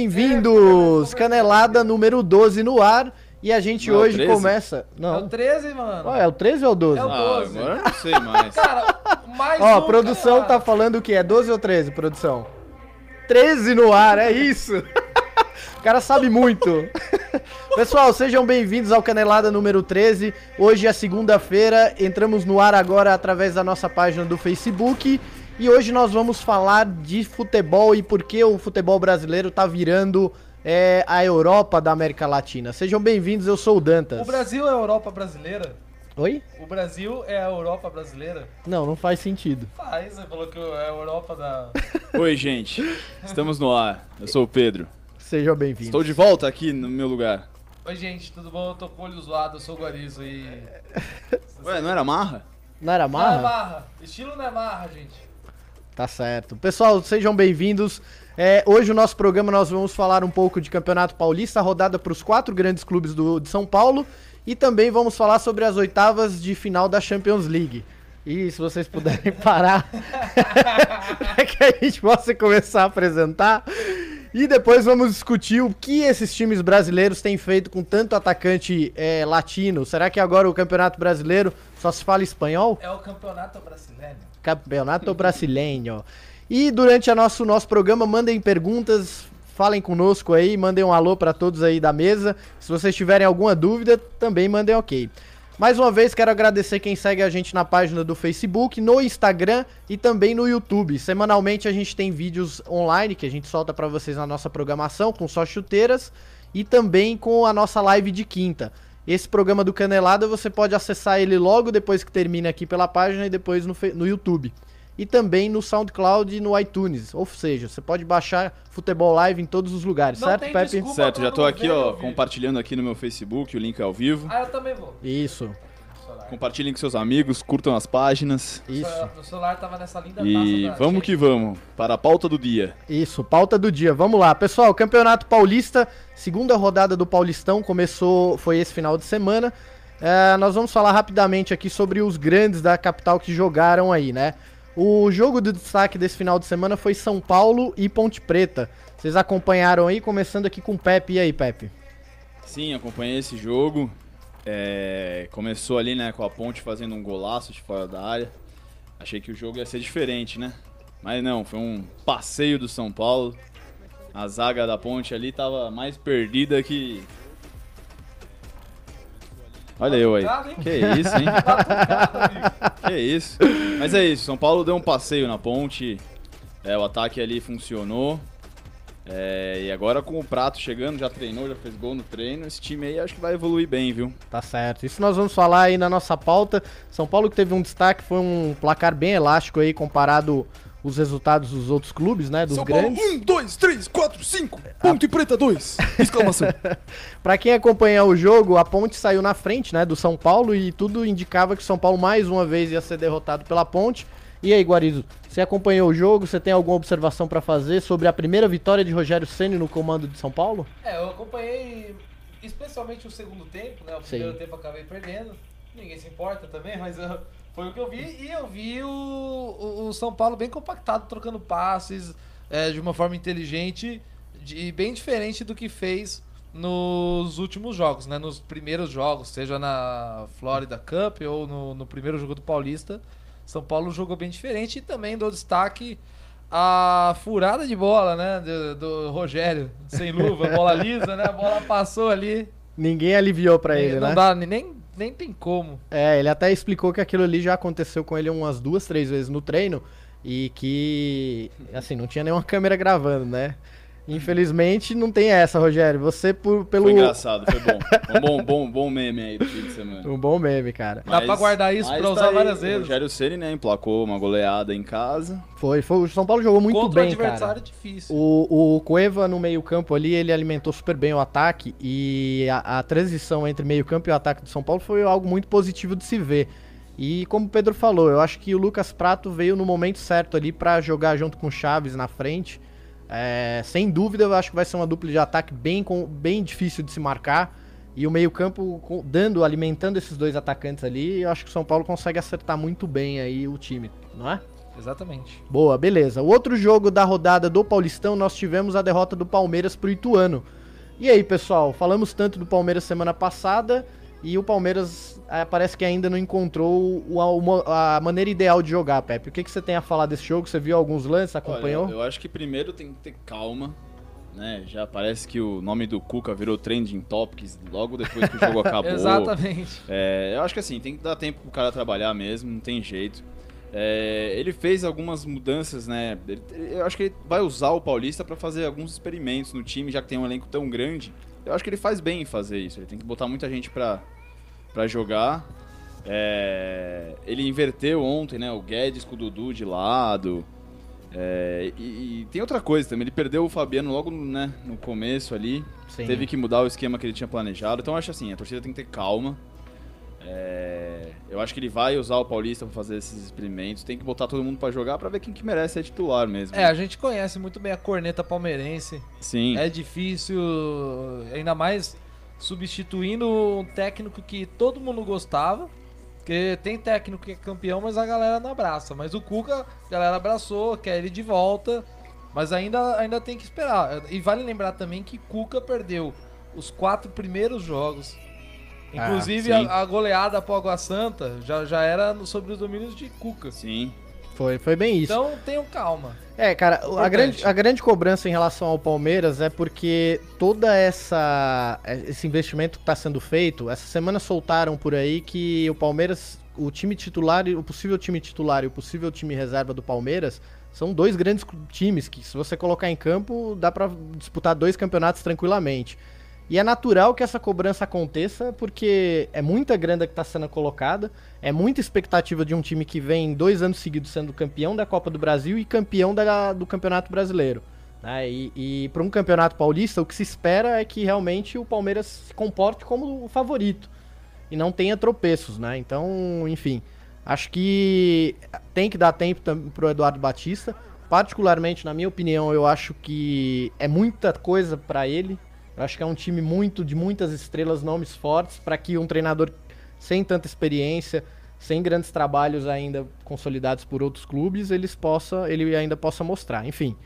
Bem-vindos! Canelada número 12 no ar. E a gente Não é o hoje 13? começa. É o Não. 13, mano. Ó, é o 13 ou o 12? É o Ah, 12. agora eu não sei mais. Cara, mais Ó, um, a produção cara. tá falando o quê? É 12 ou 13, produção? 13 no ar, é isso! o cara sabe muito. Pessoal, sejam bem-vindos ao Canelada número 13. Hoje é segunda-feira, entramos no ar agora através da nossa página do Facebook. E hoje nós vamos falar de futebol e por que o futebol brasileiro tá virando é, a Europa da América Latina. Sejam bem-vindos, eu sou o Dantas. O Brasil é a Europa brasileira? Oi? O Brasil é a Europa brasileira? Não, não faz sentido. Faz, você falou que é a Europa da. Oi, gente. Estamos no ar. Eu sou o Pedro. Sejam bem-vindos. Estou de volta aqui no meu lugar. Oi, gente, tudo bom? Eu tô com o olho zoado, eu sou o Guarizo e. Ué, não era marra? Não era Não é marra? marra. Estilo não é marra, gente. Tá certo. Pessoal, sejam bem-vindos. É, hoje o nosso programa nós vamos falar um pouco de Campeonato Paulista, rodada para os quatro grandes clubes do, de São Paulo. E também vamos falar sobre as oitavas de final da Champions League. E se vocês puderem parar, é que a gente possa começar a apresentar. E depois vamos discutir o que esses times brasileiros têm feito com tanto atacante é, latino. Será que agora o Campeonato Brasileiro só se fala espanhol? É o campeonato brasileiro. Campeonato Brasileiro. E durante o nosso, nosso programa, mandem perguntas, falem conosco aí, mandem um alô para todos aí da mesa. Se vocês tiverem alguma dúvida, também mandem ok. Mais uma vez, quero agradecer quem segue a gente na página do Facebook, no Instagram e também no YouTube. Semanalmente a gente tem vídeos online que a gente solta para vocês na nossa programação, com só chuteiras, e também com a nossa live de quinta. Esse programa do Canelada você pode acessar ele logo depois que termina aqui pela página e depois no, no YouTube. E também no SoundCloud e no iTunes. Ou seja, você pode baixar Futebol Live em todos os lugares, Não certo, Pepe? desculpa. Certo, já tô não aqui, ver ó, compartilhando aqui no meu Facebook, o link é ao vivo. Ah, eu também vou. Isso, Compartilhem com seus amigos, curtam as páginas. isso, O celular tava nessa linda E taça da vamos que vamos, para a pauta do dia. isso. Pauta do dia. Vamos lá. Pessoal, Campeonato Paulista, segunda rodada do Paulistão, começou, foi esse final de semana. É, nós vamos falar rapidamente aqui sobre os grandes da capital que jogaram aí, né? O jogo de destaque desse final de semana foi São Paulo e Ponte Preta. Vocês acompanharam aí, começando aqui com o Pepe. E aí, Pepe? Sim, acompanhei esse jogo. É, começou ali, né, com a Ponte fazendo um golaço de fora da área. Achei que o jogo ia ser diferente, né? Mas não, foi um passeio do São Paulo. A zaga da Ponte ali tava mais perdida que. Olha eu aí. Que isso, hein? Amigo. Que isso. Mas é isso, São Paulo deu um passeio na Ponte. É, o ataque ali funcionou. É, e agora com o Prato chegando, já treinou, já fez gol no treino. Esse time aí acho que vai evoluir bem, viu? Tá certo. Isso nós vamos falar aí na nossa pauta. São Paulo que teve um destaque, foi um placar bem elástico aí comparado os resultados dos outros clubes, né? Dos grandes. um, dois, três, quatro, cinco. Ponto e preta, dois. Exclamação. Pra quem acompanhar o jogo, a Ponte saiu na frente, né, do São Paulo e tudo indicava que o São Paulo mais uma vez ia ser derrotado pela Ponte. E aí, Guarizo, você acompanhou o jogo? Você tem alguma observação pra fazer sobre a primeira vitória de Rogério Ceni no comando de São Paulo? É, eu acompanhei especialmente o segundo tempo, né? O Sim. primeiro tempo eu acabei perdendo. Ninguém se importa também, mas eu- foi o que eu vi. E eu vi o, o- o São Paulo bem compactado, trocando passes é, de uma forma inteligente e bem diferente do que fez nos últimos jogos, né? Nos primeiros jogos, seja na Florida Cup ou no, no primeiro jogo do Paulista. São Paulo jogou bem diferente e também dou destaque a furada de bola, né? Do, do Rogério, sem luva, bola lisa, né? A bola passou ali. Ninguém aliviou pra ele, não né? dá, nem, nem tem como. É, ele até explicou que aquilo ali já aconteceu com ele umas duas, três vezes no treino e que, assim, não tinha nenhuma câmera gravando, né? Infelizmente não tem essa, Rogério. Você por, pelo Foi engraçado, foi bom. Um bom, bom, bom meme aí do fim de semana. um bom meme, cara. Dá pra guardar isso mas pra tá usar aí, várias O vezes. Rogério Ceni, né, emplacou uma goleada em casa. Foi, foi, o São Paulo jogou muito Contra bem, o adversário cara. difícil. O, o Cueva no meio-campo ali, ele alimentou super bem o ataque e a, a transição entre meio-campo e o ataque do São Paulo foi algo muito positivo de se ver. E como o Pedro falou, eu acho que o Lucas Prato veio no momento certo ali pra jogar junto com o Chaves na frente. É, sem dúvida, eu acho que vai ser uma dupla de ataque bem, com- bem difícil de se marcar. E o meio-campo dando, alimentando esses dois atacantes ali, eu acho que o São Paulo consegue acertar muito bem aí o time, não é? Exatamente. Boa, beleza. O outro jogo da rodada do Paulistão, nós tivemos a derrota do Palmeiras pro Ituano. E aí, pessoal, falamos tanto do Palmeiras semana passada e o Palmeiras é, parece que ainda não encontrou a, a, maneira ideal de jogar, Pepe. O que, que você tem a falar desse jogo? Você viu alguns lances, acompanhou? Olha, eu acho que primeiro tem que ter calma, né? Já parece que o nome do Cuca virou trending topics logo depois que o jogo acabou. Exatamente. É, eu acho que assim, tem que dar tempo pro cara trabalhar mesmo, não tem jeito. É, ele fez algumas mudanças, né? Ele, eu acho que ele vai usar o Paulista para fazer alguns experimentos no time, já que tem um elenco tão grande. Eu acho que ele faz bem em fazer isso. Ele tem que botar muita gente pra, pra jogar. É, ele inverteu ontem, né? O Guedes com o Dudu de lado. É, e, e, tem outra coisa também, ele perdeu o Fabiano logo né, no começo ali. Sim. Teve que mudar o esquema que ele tinha planejado. Então eu acho assim, a torcida tem que ter calma. É, eu acho que ele vai usar o Paulista para fazer esses experimentos. Tem que botar todo mundo para jogar para ver quem que merece ser titular mesmo. É, a gente conhece muito bem a corneta palmeirense. Sim. É difícil, ainda mais substituindo um técnico que todo mundo gostava. Porque tem técnico que é campeão, mas a galera não abraça. Mas o Cuca, a galera abraçou, quer ele de volta. Mas ainda, ainda tem que esperar. E vale lembrar também que Cuca perdeu os quatro primeiros jogos Inclusive, ah, a, a, goleada pro Água Santa já, já era sobre os domínios de Cuca. Sim. Foi, foi bem isso. Então tenham calma. É, cara, a grande, a grande cobrança em relação ao Palmeiras é porque toda essa esse investimento que está sendo feito, essa semana soltaram por aí que o Palmeiras, o time titular, o possível time titular e o possível time reserva do Palmeiras são dois grandes times que se você colocar em campo dá para disputar dois campeonatos tranquilamente. E é natural que essa cobrança aconteça, porque é muita grana que está sendo colocada, é muita expectativa de um time que vem dois anos seguidos sendo campeão da Copa do Brasil e campeão da, do Campeonato Brasileiro. Né? E, e para um campeonato paulista, o que se espera é que realmente o Palmeiras se comporte como o favorito e não tenha tropeços, né? Então, enfim, acho que tem que dar tempo para o Eduardo Batista. Particularmente, na minha opinião, eu acho que é muita coisa para ele eu acho que é um time muito de muitas estrelas, nomes fortes, para que um treinador sem tanta experiência, sem grandes trabalhos ainda consolidados por outros clubes, eles possa, ele ainda possa mostrar. Enfim,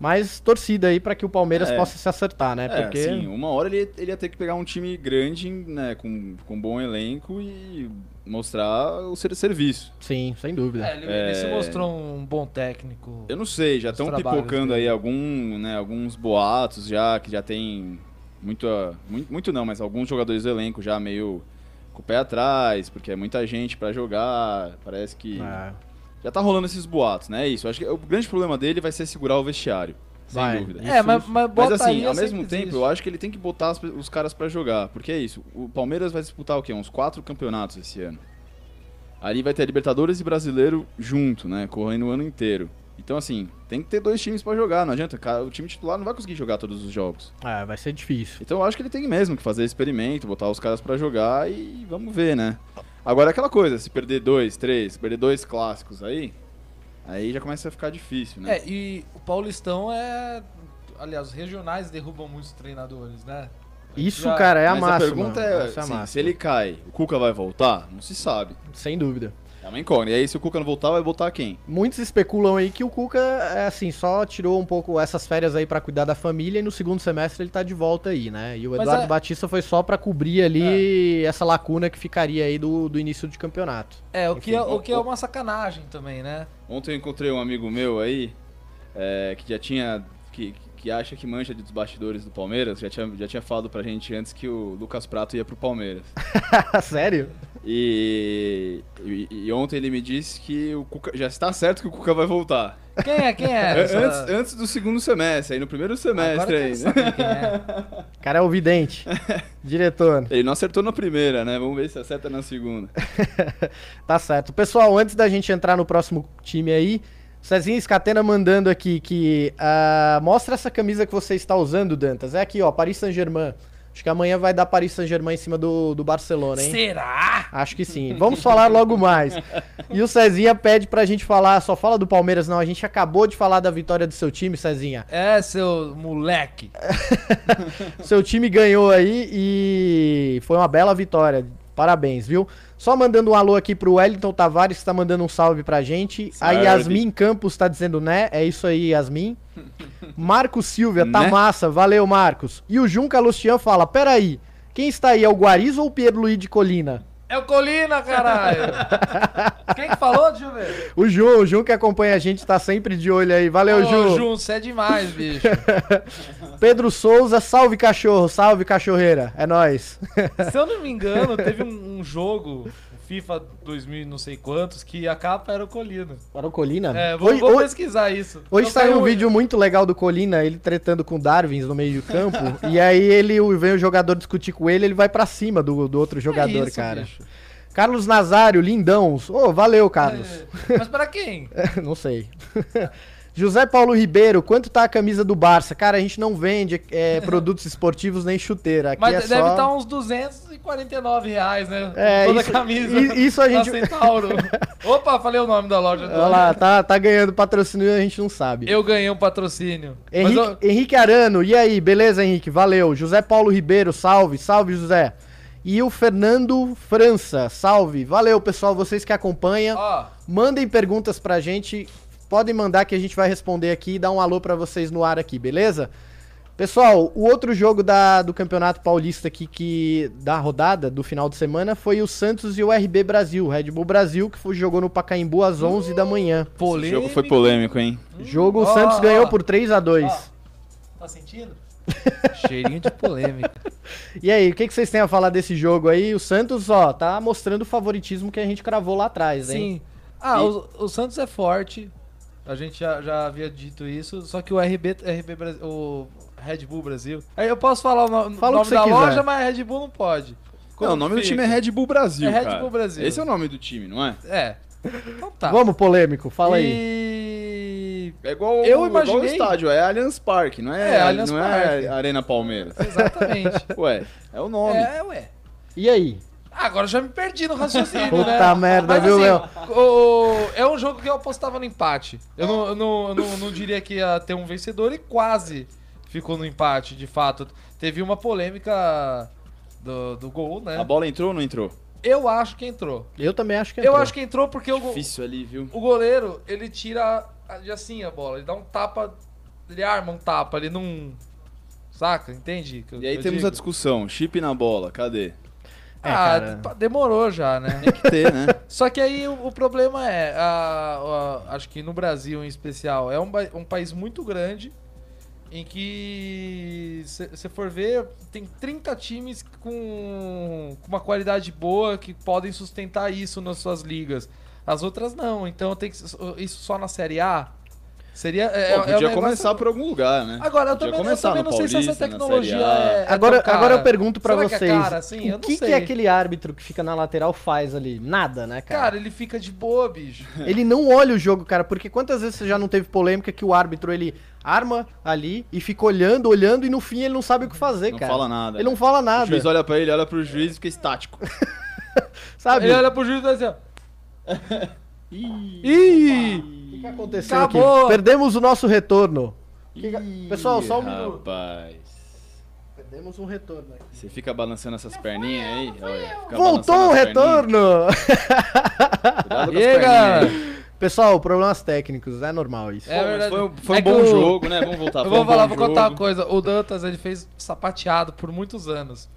mas torcida aí para que o Palmeiras é. possa se acertar, né? É, Porque sim, uma hora ele, ele ia ter que pegar um time grande, né, com, com um bom elenco e mostrar o ser, serviço. Sim, sem dúvida. É, ele, é... ele, se mostrou um bom técnico. Eu não sei, já estão pipocando dele. aí algum, né, alguns boatos já que já tem muito, muito, muito não, mas alguns jogadores do elenco já meio com o pé atrás, porque é muita gente para jogar, parece que é. já tá rolando esses boatos, né? É isso. Acho que o grande problema dele vai ser segurar o vestiário. Sem vai. dúvida. É, mas, mas, mas assim, ao mesmo tempo, existe. eu acho que ele tem que botar os caras para jogar. Porque é isso. O Palmeiras vai disputar o quê? Uns quatro campeonatos esse ano. Ali vai ter Libertadores e Brasileiro junto, né? Correndo o ano inteiro. Então, assim, tem que ter dois times para jogar, não adianta. O time titular não vai conseguir jogar todos os jogos. É, vai ser difícil. Então eu acho que ele tem mesmo que fazer experimento, botar os caras para jogar e vamos ver, né? Agora aquela coisa, se perder dois, três, perder dois clássicos aí, aí já começa a ficar difícil, né? É, e o Paulistão é. Aliás, os regionais derrubam muitos treinadores, né? Isso, já... cara, é a Mas máxima. A pergunta é, é assim, se ele cai, o Cuca vai voltar? Não se sabe. Sem dúvida. É uma incógnita. E aí, se o Cuca não voltar, vai voltar quem? Muitos especulam aí que o Cuca, é assim, só tirou um pouco essas férias aí para cuidar da família e no segundo semestre ele tá de volta aí, né? E o Eduardo é... Batista foi só para cobrir ali é. essa lacuna que ficaria aí do, do início de campeonato. É, o, Enfim, que é, o que é uma sacanagem também, né? Ontem eu encontrei um amigo meu aí, é, que já tinha. Que, que acha que mancha dos bastidores do Palmeiras, já tinha, já tinha falado pra gente antes que o Lucas Prato ia pro Palmeiras. Sério? E, e, e, ontem ele me disse que o Cuca, já está certo que o Cuca vai voltar. Quem é? Quem é? Essa... Antes, antes do segundo semestre, aí no primeiro semestre aí. Né? Quem é. O cara é o vidente. Diretor. Ele não acertou na primeira, né? Vamos ver se acerta na segunda. tá certo. Pessoal, antes da gente entrar no próximo time aí, Cezinha Escatena mandando aqui que uh, mostra essa camisa que você está usando, Dantas. É aqui, ó, Paris Saint-Germain. Acho que amanhã vai dar Paris Saint-Germain em cima do, do Barcelona, hein? Será? Acho que sim. Vamos falar logo mais. E o Cezinha pede pra gente falar, só fala do Palmeiras, não. A gente acabou de falar da vitória do seu time, Cezinha. É, seu moleque. seu time ganhou aí e foi uma bela vitória. Parabéns, viu? Só mandando um alô aqui pro Wellington Tavares, que tá mandando um salve pra gente. A Salve. Yasmin Campos tá dizendo né. É isso aí, Yasmin. Marcos Silvia, tá Né? massa. Valeu, Marcos. E o Junca Lustian fala: Peraí, quem está aí? É o Guarizo ou o Pedro Luiz de Colina? É o Colina, caralho! Quem que falou? Deixa eu ver. O Ju, o Ju que acompanha a gente tá sempre de olho aí. Valeu, Ô, Ju. Jun, você é demais, bicho. Pedro Souza, salve cachorro, salve cachorreira. É nóis. Se eu não me engano, teve um, um jogo, FIFA 2000 e não sei quantos, que a capa era o Colina. Para o Colina? É, vou, hoje vou hoje, pesquisar isso. hoje saiu um saiu- vídeo muito legal do Colina, ele tretando com o Darwins no meio do campo. e aí ele vem o jogador discutir com ele, ele vai pra cima do, do outro jogador, É isso, cara. bicho. Carlos Nazário, lindão. Ô, valeu, Carlos. É, Mas pra quem? não sei. José Paulo Ribeiro, quanto tá a camisa do Barça? Cara, a gente não vende é, produtos esportivos nem chuteira. Aqui Mas é deve só... estar uns 249 reais, né? É, Toda isso- a camisa. isso a da gente- Centauro. Opa, falei o nome da loja. Olha lá, tá, tá ganhando patrocínio e a gente não sabe. Eu ganhei um patrocínio. Henrique, eu- Henrique Arano, e aí, beleza, Henrique? Valeu. José Paulo Ribeiro, salve, salve, José. E o Fernando França, salve. Valeu, pessoal, vocês que acompanham. Mandem perguntas pra gente. Podem mandar que a gente vai responder aqui e dar um alô pra vocês no ar aqui, beleza? Pessoal, o outro jogo da, do Campeonato Paulista aqui que da rodada do final de semana foi o Santos e o RB Brasil, Red Bull Brasil, que foi, jogou no Pacaembu às 11 da manhã. Esse polêmico. jogo foi polêmico, hein? Jogo o Ó, Santos ganhou por 3 a 2. Ó. Tá sentindo? Cheirinho de polêmica. E aí, o que, que vocês têm a falar desse jogo aí? O Santos, ó, tá mostrando o favoritismo que a gente cravou lá atrás, hein? Sim. Ah, E- o, o Santos é forte. A gente já, já havia dito isso. Só que o RB, RB Brasil, o Red Bull Brasil. Aí eu posso falar o no- Fala o nome que você da quiser. loja, mas Red Bull não pode. Não, o nome do time é Red Bull Brasil, É Red cara. Bull Brasil. Esse é o nome do time, não é? É. Então tá. Vamos, polêmico, fala aí. E... É igual, Eu igual imaginei- o estádio, é Allianz Parque, não é, É, Allianz não Parque. é Arena Palmeiras. Exatamente. Ué, é o nome. é, ué. E aí? Ah, Agora eu já me perdi no raciocínio, Puta né? merda, Mas, viu, assim, Léo? o- é um jogo que eu apostava no empate. Eu não, eu não, eu não, não diria que ia ter um vencedor e quase ficou no empate, de fato. Teve uma polêmica do, do gol, né? A bola entrou ou não entrou? Eu acho que entrou. Eu também acho que Eu entrou. acho que entrou porque o, go- Difícil ali, viu? o goleiro, ele tira de assim a bola. Ele dá um tapa, ele arma um tapa, ele não... Saca? Entende? que eu- E aí eu temos digo? a discussão, chip na bola, cadê? É, ah, cara. demorou já, né? Tem que ter, né? Só que aí o, o problema é, a- a- acho que no Brasil em especial, é um, um país muito grande em que você for ver, tem 30 times com, com uma qualidade boa que podem sustentar isso nas suas ligas. As outras não, então tem que, isso só na Série A seria é, Pô, é um podia negócio- começar por algum lugar, né? Agora, eu Podia também, eu também no não sei se essa Paulista, tecnologia é, é Agora, agora eu pergunto que é vocês, cara, assim? O não que, que sei. aquele árbitro que fica na lateral faz ali? Nada, né, cara? Cara, ele fica de boa, bicho. Ele não olha o jogo, cara, porque quantas vezes você já não teve polêmica que o árbitro, ele arma ali e fica olhando, olhando e no fim ele não sabe o que fazer, Não cara. fala nada. Ele não fala O nada, juiz olha pra ele, olha pro juiz e fica estático. sabe? Ele olha pro juiz e vai assim, ó. Ih! Ih! O que, que aconteceu Acabou. aqui? Perdemos o nosso retorno. Que que- Ih, Pessoal, só um minuto. Rapaz. Perdemos um retorno aqui. Você fica balançando essas perninhas aí? Olha, fica Voltou o retorno! E aí, galera? aí. Pessoal, problemas técnicos, é normal isso. É Pô, verdade. Foi, um- foi É um bom o- jogo, né? Vamos voltar. Eu vou um falar, vou contar uma jogo. coisa. O Dantas, ele fez sapateado por muitos anos.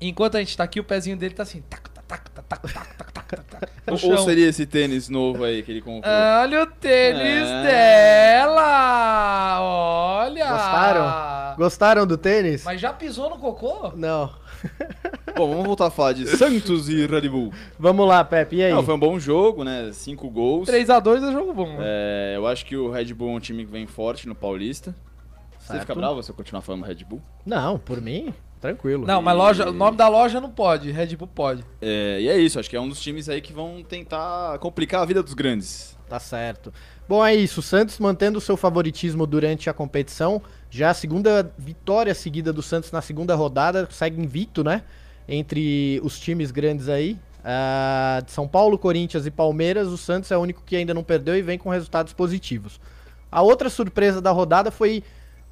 Enquanto a gente tá aqui, o pezinho dele tá assim. Tac, tac, tac, tac, tac, tac, tac, tac. Ou seria esse tênis novo aí que ele comprou? Ah, olha o tênis é. dela! Olha! Gostaram? Gostaram do tênis? Mas já pisou no cocô? Não. Bom, vamos voltar a falar de Santos e Red Bull. Vamos lá, Pepe, e aí? Não, foi um bom jogo, né? Cinco gols. 3x2 é jogo bom. Né? É, eu acho que o Red Bull é um time que vem forte no Paulista. Certo. Você fica bravo se eu continuar falando Red Bull? Não, por mim tranquilo. Não, mas loja, o nome da loja não pode. Red Bull pode. É, e é isso, acho que é um dos times aí que vão tentar complicar a vida dos grandes. Tá certo. Bom, é isso. O Santos mantendo o seu favoritismo durante a competição. Já a segunda vitória seguida do Santos na segunda rodada. Segue invicto, né? Entre os times grandes aí. Ah, de São Paulo, Corinthians e Palmeiras. O Santos é o único que ainda não perdeu e vem com resultados positivos. A outra surpresa da rodada foi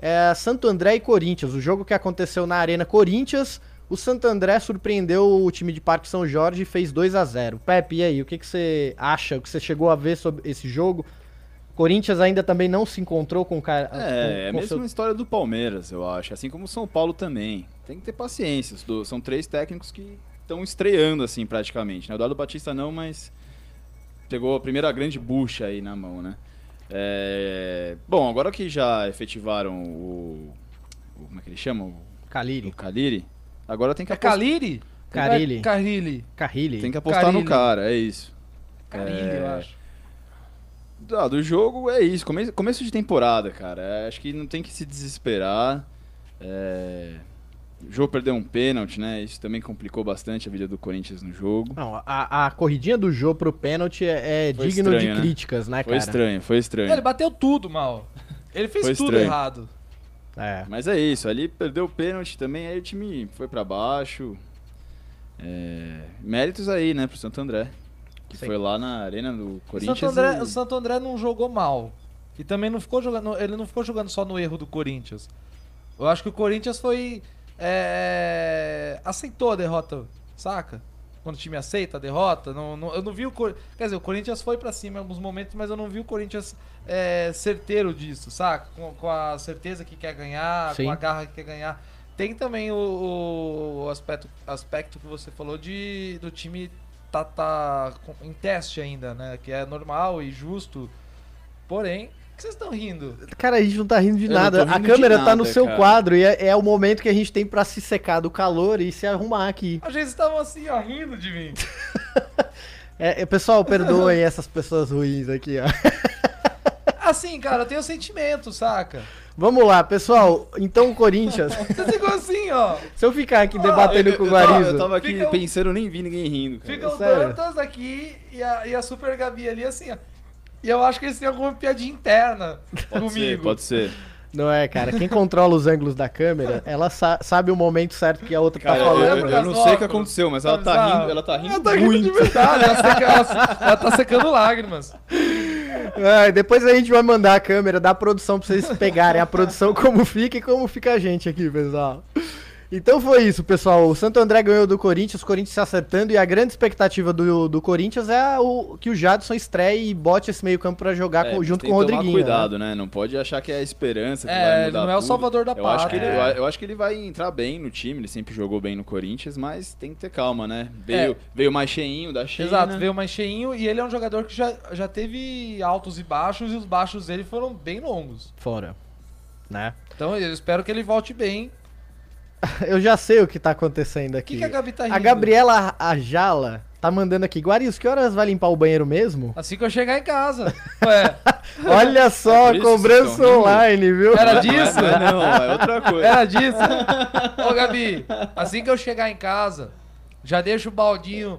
é, Santo André e Corinthians. O jogo que aconteceu na Arena Corinthians. O Santo André surpreendeu o time de Parque São Jorge e fez 2 a 0 Pepe, e aí, o que, que você acha? O que você chegou a ver sobre esse jogo? Corinthians ainda também não se encontrou com o cara. É, é a mesma seu- história do Palmeiras, eu acho. Assim como o São Paulo também. Tem que ter paciência. São três técnicos que estão estreando, assim, praticamente. Né? O Eduardo Batista não, mas pegou a primeira grande bucha aí na mão, né? É, Bom, agora que já efetivaram o... o- Como é que ele chama? O, o Caliri. Caliri. Agora tem que É apostar, Caliri? Carilli. Carilli. Carrilli. tem que apostar no Carilli. cara, é isso. Carilli, É. eu acho. Ah, do jogo é isso, começo, começo de temporada, cara. É, acho que não tem que se desesperar. É, O jogo perdeu um pênalti, né? Isso também complicou bastante a vida do Corinthians no jogo. Não, a, a corridinha do Jô pro pênalti é, é Foi digno estranho, de né? críticas, né, Foi cara? estranho, foi estranho. Ele bateu tudo mal. Ele fez Foi tudo estranho. errado. É. Mas é isso, ali perdeu o pênalti também, aí o time foi pra baixo. É, Méritos aí, né, pro Santo André. Que Sim. foi lá na arena do O Corinthians. Santo, André, e- o Santo André não jogou mal. E também não ficou jogando. Ele não ficou jogando só no erro do Corinthians. Eu acho que o Corinthians foi. É, aceitou a derrota, saca? Quando o time aceita a derrota. Não, não- eu não vi o. Quer dizer, o Corinthians foi pra cima em alguns momentos, mas eu não vi o Corinthians é, certeiro disso, saca? Com, com a certeza que quer ganhar, Sim. com a garra que quer ganhar. Tem também o, o aspecto, aspecto que você falou de do time tá, tá em teste ainda, né? Que é normal e justo. Porém, que vocês estão rindo? Cara, a gente não tá rindo de Eu nada. rindo a câmera tá nada, no seu cara. quadro e é, é o momento que a gente tem pra se secar do calor e se arrumar aqui. A gente estavam assim, ó, rindo de mim. É, é, pessoal, perdoem essas pessoas ruins aqui, ó. Assim, cara, eu tenho sentimento, saca? Vamos lá, pessoal. Então o Corinthians. Você ficou assim, ó. se eu ficar aqui Ah, debatendo eu, com o Guarizo. eu tava aqui Fica pensando, eu nem vi ninguém rindo. Cara. Fica o? Dantas aqui e a, e a Super Gabi ali assim, ó. E eu acho que eles têm alguma piadinha interna Pode ser, comigo. pode ser. Não é, cara. Quem controla os ângulos da câmera, ela sa- sabe o momento certo que a outra Cara, tá eu, falando. eu- eu das não sei o que aconteceu, mas ela tá rindo, ela tá rindo Ela tá rindo de muito. verdade, ela, seca- ela- ela tá secando lágrimas. É, depois a gente vai mandar a câmera da produção pra vocês pegarem a produção como fica e como fica a gente aqui, pessoal. Então foi isso, pessoal. O Santo André ganhou do Corinthians, o Corinthians se acertando e a grande expectativa do, do Corinthians é o, que o Jadson estreie e bote esse meio campo pra jogar É, com- mas junto tem com o que tomar Rodriguinho. né? cuidado, né? Não pode achar que é a esperança que É, vai não é o tudo. salvador da eu acho que ele, pátria. eu, eu acho que ele vai entrar bem no time, ele sempre jogou bem no Corinthians, mas tem que ter calma, né? Veio, veio mais cheinho da China. Exato, veio mais cheinho e ele é um jogador que já, já teve altos e baixos e os baixos dele foram bem longos. Fora. Né? Então eu espero que ele volte bem. Eu já sei o que tá acontecendo O aqui. que, que a Gabi tá rindo? a Gabriela Ajala tá mandando aqui. Guariz, que horas vai limpar o banheiro mesmo? Assim que eu chegar em casa. Ué, Olha só, É cobrança online, viu? Era Não disso? Não, é, não, é outra coisa. era disso? Ô Gabi, assim que eu chegar em casa, já deixa o baldinho,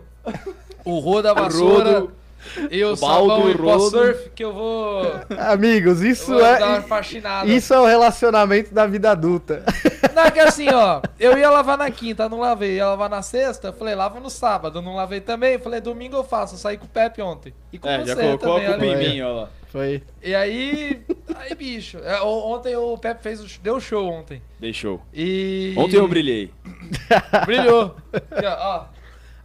o rodo da vassoura rodo, e o, o baldo, sabão o rodo. surf que eu vou, Amigos, isso vou dar uma é. faxinada. Isso é o relacionamento da vida adulta. Não, é que assim, ó, eu ia lavar na quinta, não lavei. Ia lavar na sexta, eu falei, lava no sábado, não lavei também. Eu falei, domingo eu faço, eu saí com o Pepe ontem. E com É, você já colocou também a culpa ali. em mim, ó lá. Foi. E aí, aí bicho, é, ontem o Pepe fez, o- deu show ontem. Deixou. E... Ontem eu brilhei. Brilhou. Aqui, ó, ó.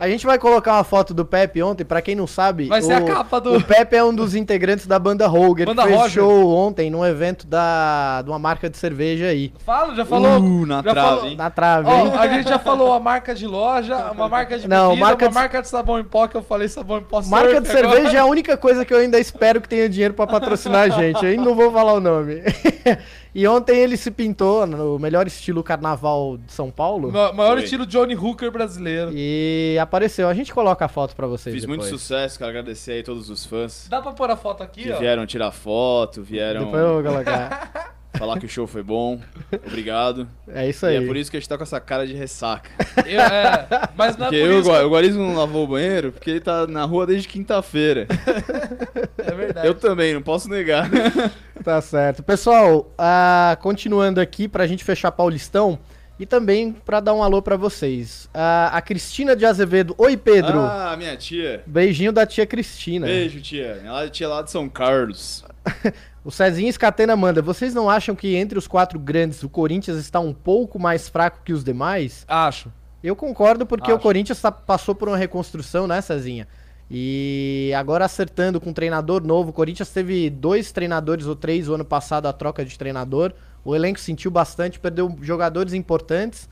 A gente vai colocar uma foto do Pepe ontem, pra quem não sabe. Vai ser a capa do- O Pepe é um dos integrantes da banda Roger, Banda que fez Roger. show ontem num evento da, de uma marca de cerveja aí. Fala, já falou. Uh, na já trave, falou- hein? Na trave, hein? a gente já falou a marca de loja, uma marca de Não, bebida, marca uma de- marca de sabão em pó, que eu falei sabão em pó Marca surf de agora. cerveja é a única coisa que eu ainda espero que tenha dinheiro pra patrocinar a gente. Eu ainda não vou falar o nome. e ontem ele se pintou no melhor estilo carnaval de São Paulo. Ma- Maior Foi. estilo Johnny Hooker brasileiro. E apareceu. A gente coloca a foto pra vocês Fiz muito depois. sucesso, quero agradecer aí todos os fãs Dá pra pôr a foto aqui, que ó? vieram tirar foto, vieram Depois eu vou colocar. falar que o show foi bom. Obrigado. É isso E aí. é por isso que a gente tá com essa cara de ressaca. Eu- é, mas não é Porque por eu, isso. o Guarizo não lavou o banheiro porque ele tá na rua desde quinta-feira. É verdade. Eu também, não posso negar. Tá certo. Pessoal, ah, continuando aqui pra gente fechar Paulistão e também pra dar um alô pra vocês. Ah, a Cristina de Azevedo. Oi, Pedro. Ah, minha tia. Beijinho da tia Cristina. Beijo, tia. Ela tia lá de São Carlos. O Cezinho Escatena manda. Vocês não acham que entre os quatro grandes o Corinthians está um pouco mais fraco que os demais? Acho. Eu concordo porque o Acho. Corinthians tá- passou por uma reconstrução, né, Cezinha? E agora acertando com um treinador novo, o Corinthians teve dois treinadores ou três o ano passado a troca de treinador. O elenco sentiu bastante, perdeu jogadores importantes.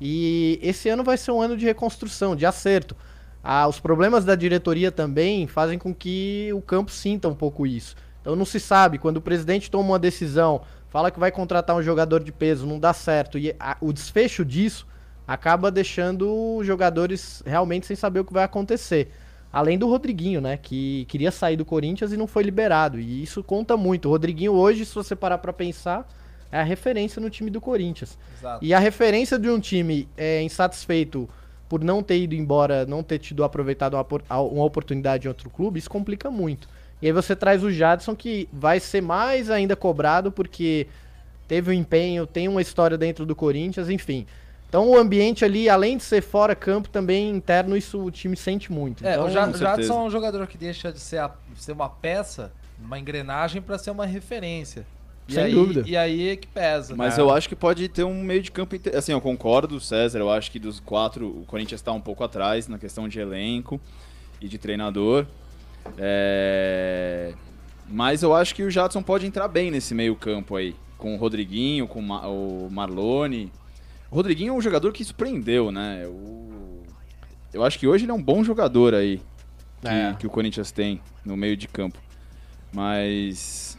E esse ano vai ser um ano de reconstrução, de acerto. Ah, os problemas da diretoria também fazem com que o campo sinta um pouco isso. Então não se sabe, quando o presidente toma uma decisão, fala que vai contratar um jogador de peso, não dá certo, e a- o desfecho disso acaba deixando os jogadores realmente sem saber o que vai acontecer. Além do Rodriguinho, né, que queria sair do Corinthians e não foi liberado, e isso conta muito. O Rodriguinho hoje, se você parar pra pensar, é a referência no time do Corinthians. Exato. E a referência de um time é, insatisfeito por não ter ido embora, não ter tido aproveitado uma, uma oportunidade em outro clube, isso complica muito. E aí você traz o Jadson, que vai ser mais ainda cobrado, porque teve um empenho, tem uma história dentro do Corinthians, enfim. Então o ambiente ali, além de ser fora campo, também interno, isso o time sente muito. É, então, o Jadson é um jogador que deixa de ser, a- ser uma peça, uma engrenagem pra ser uma referência. E Sem aí, dúvida. E aí é que pesa. Mas É. eu acho que pode ter um meio de campo. inte- Assim, eu concordo, César. Eu acho que dos quatro, o Corinthians está um pouco atrás na questão de elenco e de treinador. É, Mas eu acho que o Jadson pode entrar bem nesse meio campo aí. Com o Rodriguinho, com o Ma- o Marlone. O Rodriguinho é um jogador que surpreendeu, né? Eu, eu acho que hoje ele é um bom jogador aí. Que, É. que o Corinthians tem no meio de campo. Mas.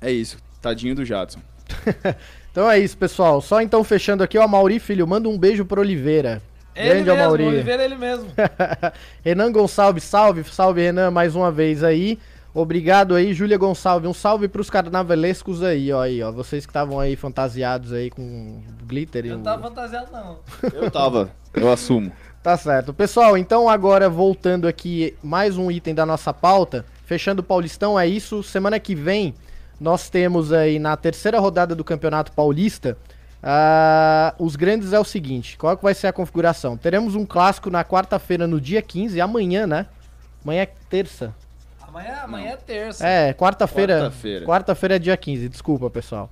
É isso. Tadinho do Jadson. Então é isso, pessoal. Só então fechando aqui, ó, Mauri Filho, manda um beijo pro Oliveira. ele Grande mesmo, Amauri. o Oliveira é ele mesmo. Renan Gonçalves, salve, salve Renan, mais uma vez aí. Obrigado aí, Júlia Gonçalves. Um salve pros carnavalescos aí, ó, aí, ó. Vocês que estavam aí fantasiados aí com glitter e Eu não tava fantasiado, não. Eu tava, eu assumo. Tá certo. Pessoal, então agora voltando aqui mais um item da nossa pauta, fechando o Paulistão, é isso. Semana que vem nós temos aí na terceira rodada do Campeonato Paulista, ah, os grandes é o seguinte, qual que vai ser a configuração? Teremos um clássico na quarta-feira no dia 15, amanhã, né? Amanhã é terça. Amanhã, amanhã é terça. É, quarta-feira. Quarta-feira. Quarta-feira é dia 15, desculpa, pessoal.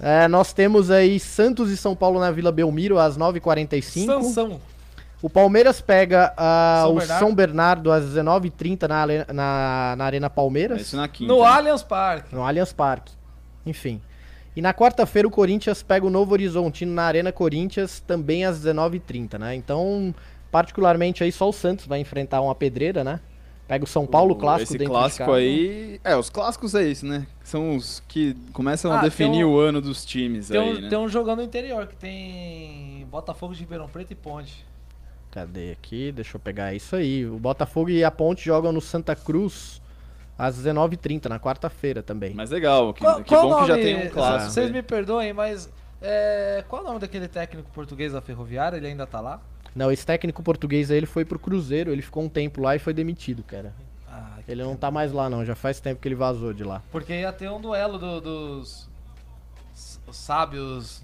É, nós temos aí Santos e São Paulo na Vila Belmiro às 9h45. Sansão. O Palmeiras pega ah, São o Bernardo. São Bernardo às 19h30 na, na, na Arena Palmeiras, isso na quinta. No né? Allianz Parque. no Allianz Parque. Enfim. E na quarta-feira o Corinthians pega o Novo Horizontino na Arena Corinthians também às 19h30, né? Então, particularmente aí só o Santos vai enfrentar uma pedreira, né? Pega o São Paulo, O- clássico Esse dentro clássico de casa. aí. É, os clássicos é isso, né? São os que começam Ah, a definir um- o ano dos times Tem aí, um, né? tem um jogão no interior que tem Botafogo de Ribeirão Preto e Ponte. Cadê aqui? Deixa eu pegar isso aí. O Botafogo e a Ponte jogam no Santa Cruz às 19h30, na quarta-feira também. Mas legal, que, Qual, que qual bom nome, que já tem um clássico. Vocês me perdoem, mas é, qual o nome daquele técnico português da Ferroviária? Ele ainda tá lá? Não, esse técnico português aí, ele foi pro Cruzeiro, ele ficou um tempo lá e foi demitido, cara. Ah, Ele não tá mais lá não, já faz tempo que ele vazou de lá. Porque ia ter um duelo do- dos sábios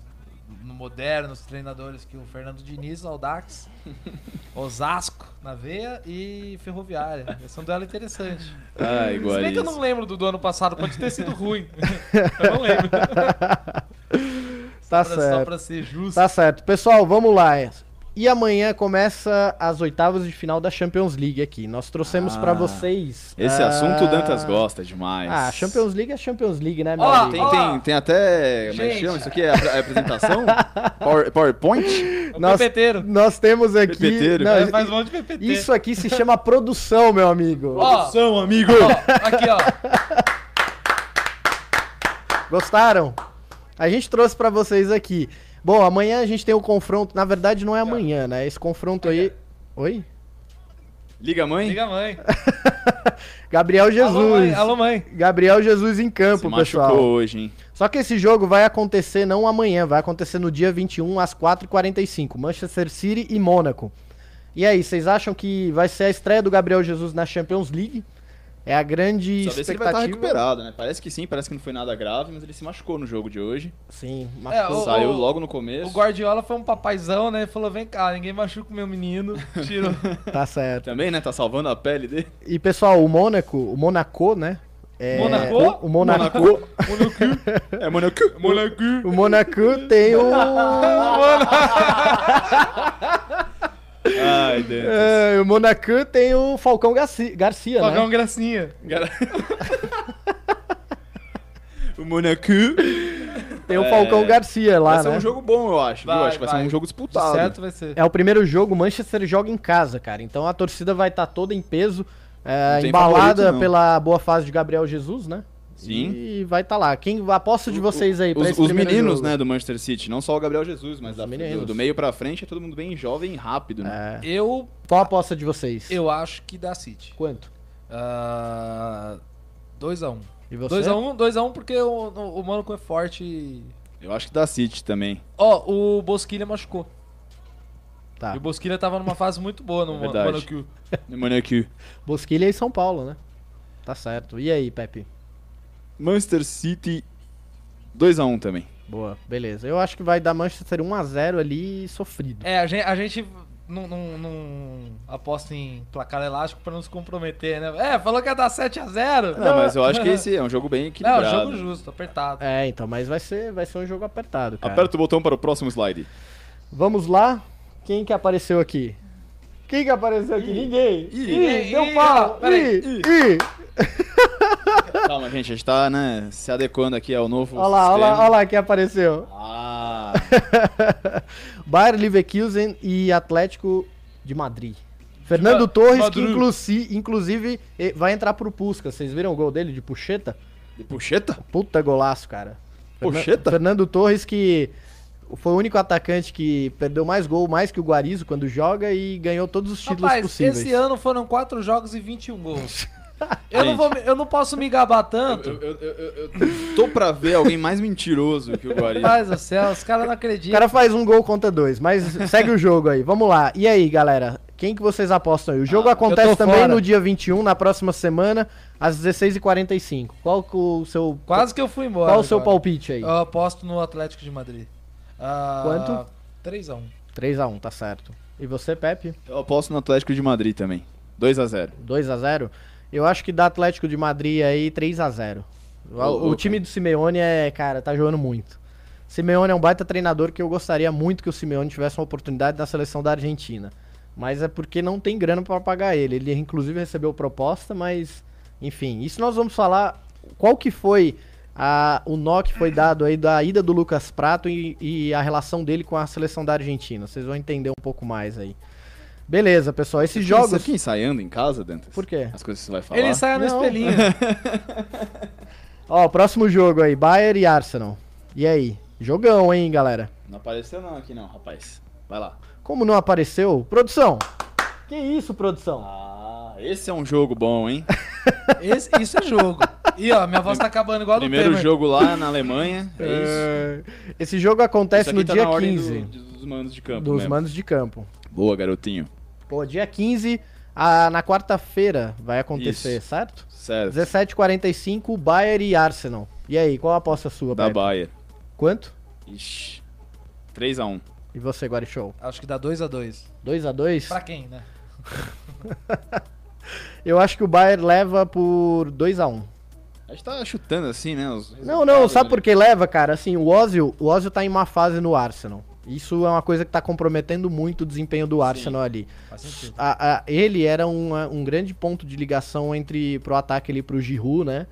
no modernos treinadores que o Fernando Diniz, Audax, Osasco na veia e Ferroviária. Esse é um duelo interessante. Ah, Se bem que eu igual não lembro do, do ano passado, pode ter sido ruim. eu não lembro. Tá Pra- Só certo. pra ser justo. Tá certo. Pessoal, vamos lá. E amanhã começa as oitavas de final da Champions League aqui. Nós trouxemos Ah, pra vocês. Esse ah, assunto o Dantas gosta demais. Ah, Champions League é Champions League, né, meu Ó, amigo? Tem, Ó, tem, tem até. Como é chama? Isso aqui é a, a apresentação? Power- PowerPoint? O nós- pepeteiro. Nós temos aqui. Pepeteiro. Não, Faz mais um monte de PPT. isso aqui se chama produção, meu amigo. Ó, São, amigo! aqui, ó. Gostaram? A gente trouxe pra vocês aqui. Bom, amanhã a gente tem o confronto. Na verdade, não é amanhã, né? Esse confronto aí. Oi? Liga, mãe? Liga a mãe. Gabriel Jesus. Alô, mãe. Alô, mãe. Gabriel Jesus em Se campo, machucou pessoal. hoje, hein? Só que esse jogo vai acontecer não amanhã, vai acontecer no dia 21 às 4h45. Manchester City e Mônaco. E aí, vocês acham que vai ser a estreia do Gabriel Jesus na Champions League? É a grande Saber se ele vai estar expectativa. recuperado, né? Parece que sim, parece que não foi nada grave, mas ele se machucou no jogo de hoje. Sim, É, machucou. o- Saiu logo no começo. O Guardiola foi um papaizão, né? Ele falou: vem cá, ninguém machuca o meu menino. Tirou. Tá certo. Também, né? Tá salvando a pele dele. E pessoal, o Mônaco, o Monaco, né? É, Monaco? O, o Monaco. É Monaco. Monaco. O Monaco tem o. Dantas. É, o Monacan tem o Falcão Garcia, Garcia Pagar um né? gracinha. Cara- o Monaco. Tem o É, Falcão Garcia lá, Vai ser né? um jogo bom, eu acho. Vai, Acho que vai, vai. ser um jogo disputado. Certo vai ser. É o primeiro jogo, o Manchester joga em casa, cara. Então a torcida vai estar toda em peso, é, embalada favorito, pela boa fase de Gabriel Jesus, né? Sim. E vai estar lá. Quem aposta de vocês aí pra Os, esse os meninos, jogo? né, do Manchester City. Não só o Gabriel Jesus, mas da- do, do meio pra frente é todo mundo bem jovem e rápido, né? É. Eu, Qual a aposta de vocês? eu acho que dá City. Quanto? Ah, 2x1. E você? 2x1, 2x1 porque o, o, Mônaco é forte. e- Eu acho que dá City também. Ó, o Bosquilha machucou. Tá. E o Bosquilha tava numa fase muito boa no É. No Monaco. Bosquilha e São Paulo, né? Tá certo. E aí, Pepe? Manchester City 2x1 também. Boa, beleza. Eu acho que vai dar Manchester 1x0 ali sofrido. É, a gente, a gente não, não- não aposta em placar elástico pra não se comprometer, né? É, falou que ia dar 7x0. Não, mas eu acho que esse é um jogo bem Não, equilibrado. jogo justo, apertado. É, então, mas vai ser, vai ser um jogo apertado, cara. Aperta o botão para o próximo slide. Vamos lá. Quem que apareceu aqui? Quem que apareceu aqui? Ninguém. Ih, Ih, deu ih, pau. ó, peraí. Calma, gente, a gente tá, né, se adequando aqui ao novo Olha lá, olha lá, olha lá quem apareceu. Ah, Bayern Leverkusen e Atlético de Madrid. Fernando Ma- Torres, Madrid. que inclusi- inclusive eh, vai entrar pro Pusca. Vocês viram o gol dele de puxeta? de puxeta? Puta golaço, cara. Puxeta? Fernando Torres que foi o único atacante que perdeu mais gol, mais que o Guarizo quando joga e ganhou todos os títulos Rapaz, possíveis. esse ano foram 4 jogos e 21 gols. Eu não, vou, eu não posso me gabar tanto. Eu, eu, eu, eu- eu tô pra ver alguém mais mentiroso que o Guarani. Rapaz do céu, os caras não O acreditam. cara faz um gol contra dois, mas segue o jogo aí. Vamos lá. E aí, galera? Quem que vocês apostam aí? O jogo Ah, acontece também fora. no dia 21, na próxima semana, às 16h45. Qual que o seu Quase que eu fui embora. Qual o seu agora. palpite aí? Eu aposto no Atlético de Madrid. Ah, Quanto? 3x1. 3x1, tá certo. E você, Pepe? Eu aposto no Atlético de Madrid também. 2x0. 2x0? Eu acho que dá Atlético de Madrid aí 3x0. O, Ô, o louco, time hein? do Simeone é, cara, tá jogando muito. Simeone é um baita treinador que eu gostaria muito que o Simeone tivesse uma oportunidade na seleção da Argentina. Mas é porque não tem grana pra pagar ele. Ele inclusive recebeu proposta, mas enfim, isso nós vamos falar qual que foi a, o nó que foi dado aí da ida do Lucas Prato e, e a relação dele com a seleção da Argentina. Vocês vão entender um pouco mais aí. Beleza, pessoal. Esses Você jogos. fica ensaiando em casa, Dantas? Por quê? As coisas que você vai falar? Ele sai no Não. espelhinho. Ó, próximo jogo aí, Bayern e Arsenal. E aí? Jogão, hein, galera? Não apareceu não aqui não, rapaz. Vai lá. Como não apareceu? Produção! Que isso, produção? Ah, esse é um jogo bom, hein? Esse- isso é jogo. E ó, minha voz tá acabando igual do Primeiro Temer. jogo lá na Alemanha. É isso. É, Esse jogo acontece Isso aqui no tá dia na ordem 15 do- dos mandos de campo dos mesmo. mandos de campo. Boa, garotinho. Pô, dia 15, a- na quarta-feira vai acontecer, Isso. certo? Certo. 17h45, Bayern e Arsenal. E aí, qual a aposta sua, Da Pepe? Baia. Quanto? Ixi. 3x1. E você, Guarichou? Acho que dá 2x2. 2x2? Pra quem, né? Eu acho que o Bayern leva por 2x1. A gente tá chutando assim, né? os Não, não, sabe ali. por que leva, cara? Assim, o Ozil, o Ozil tá em má fase no Arsenal. Isso é uma coisa que tá comprometendo muito o desempenho do Arsenal ali. Faz sentido. A- a- ele era uma- um grande ponto de ligação entre pro ataque ali pro Giroud, né?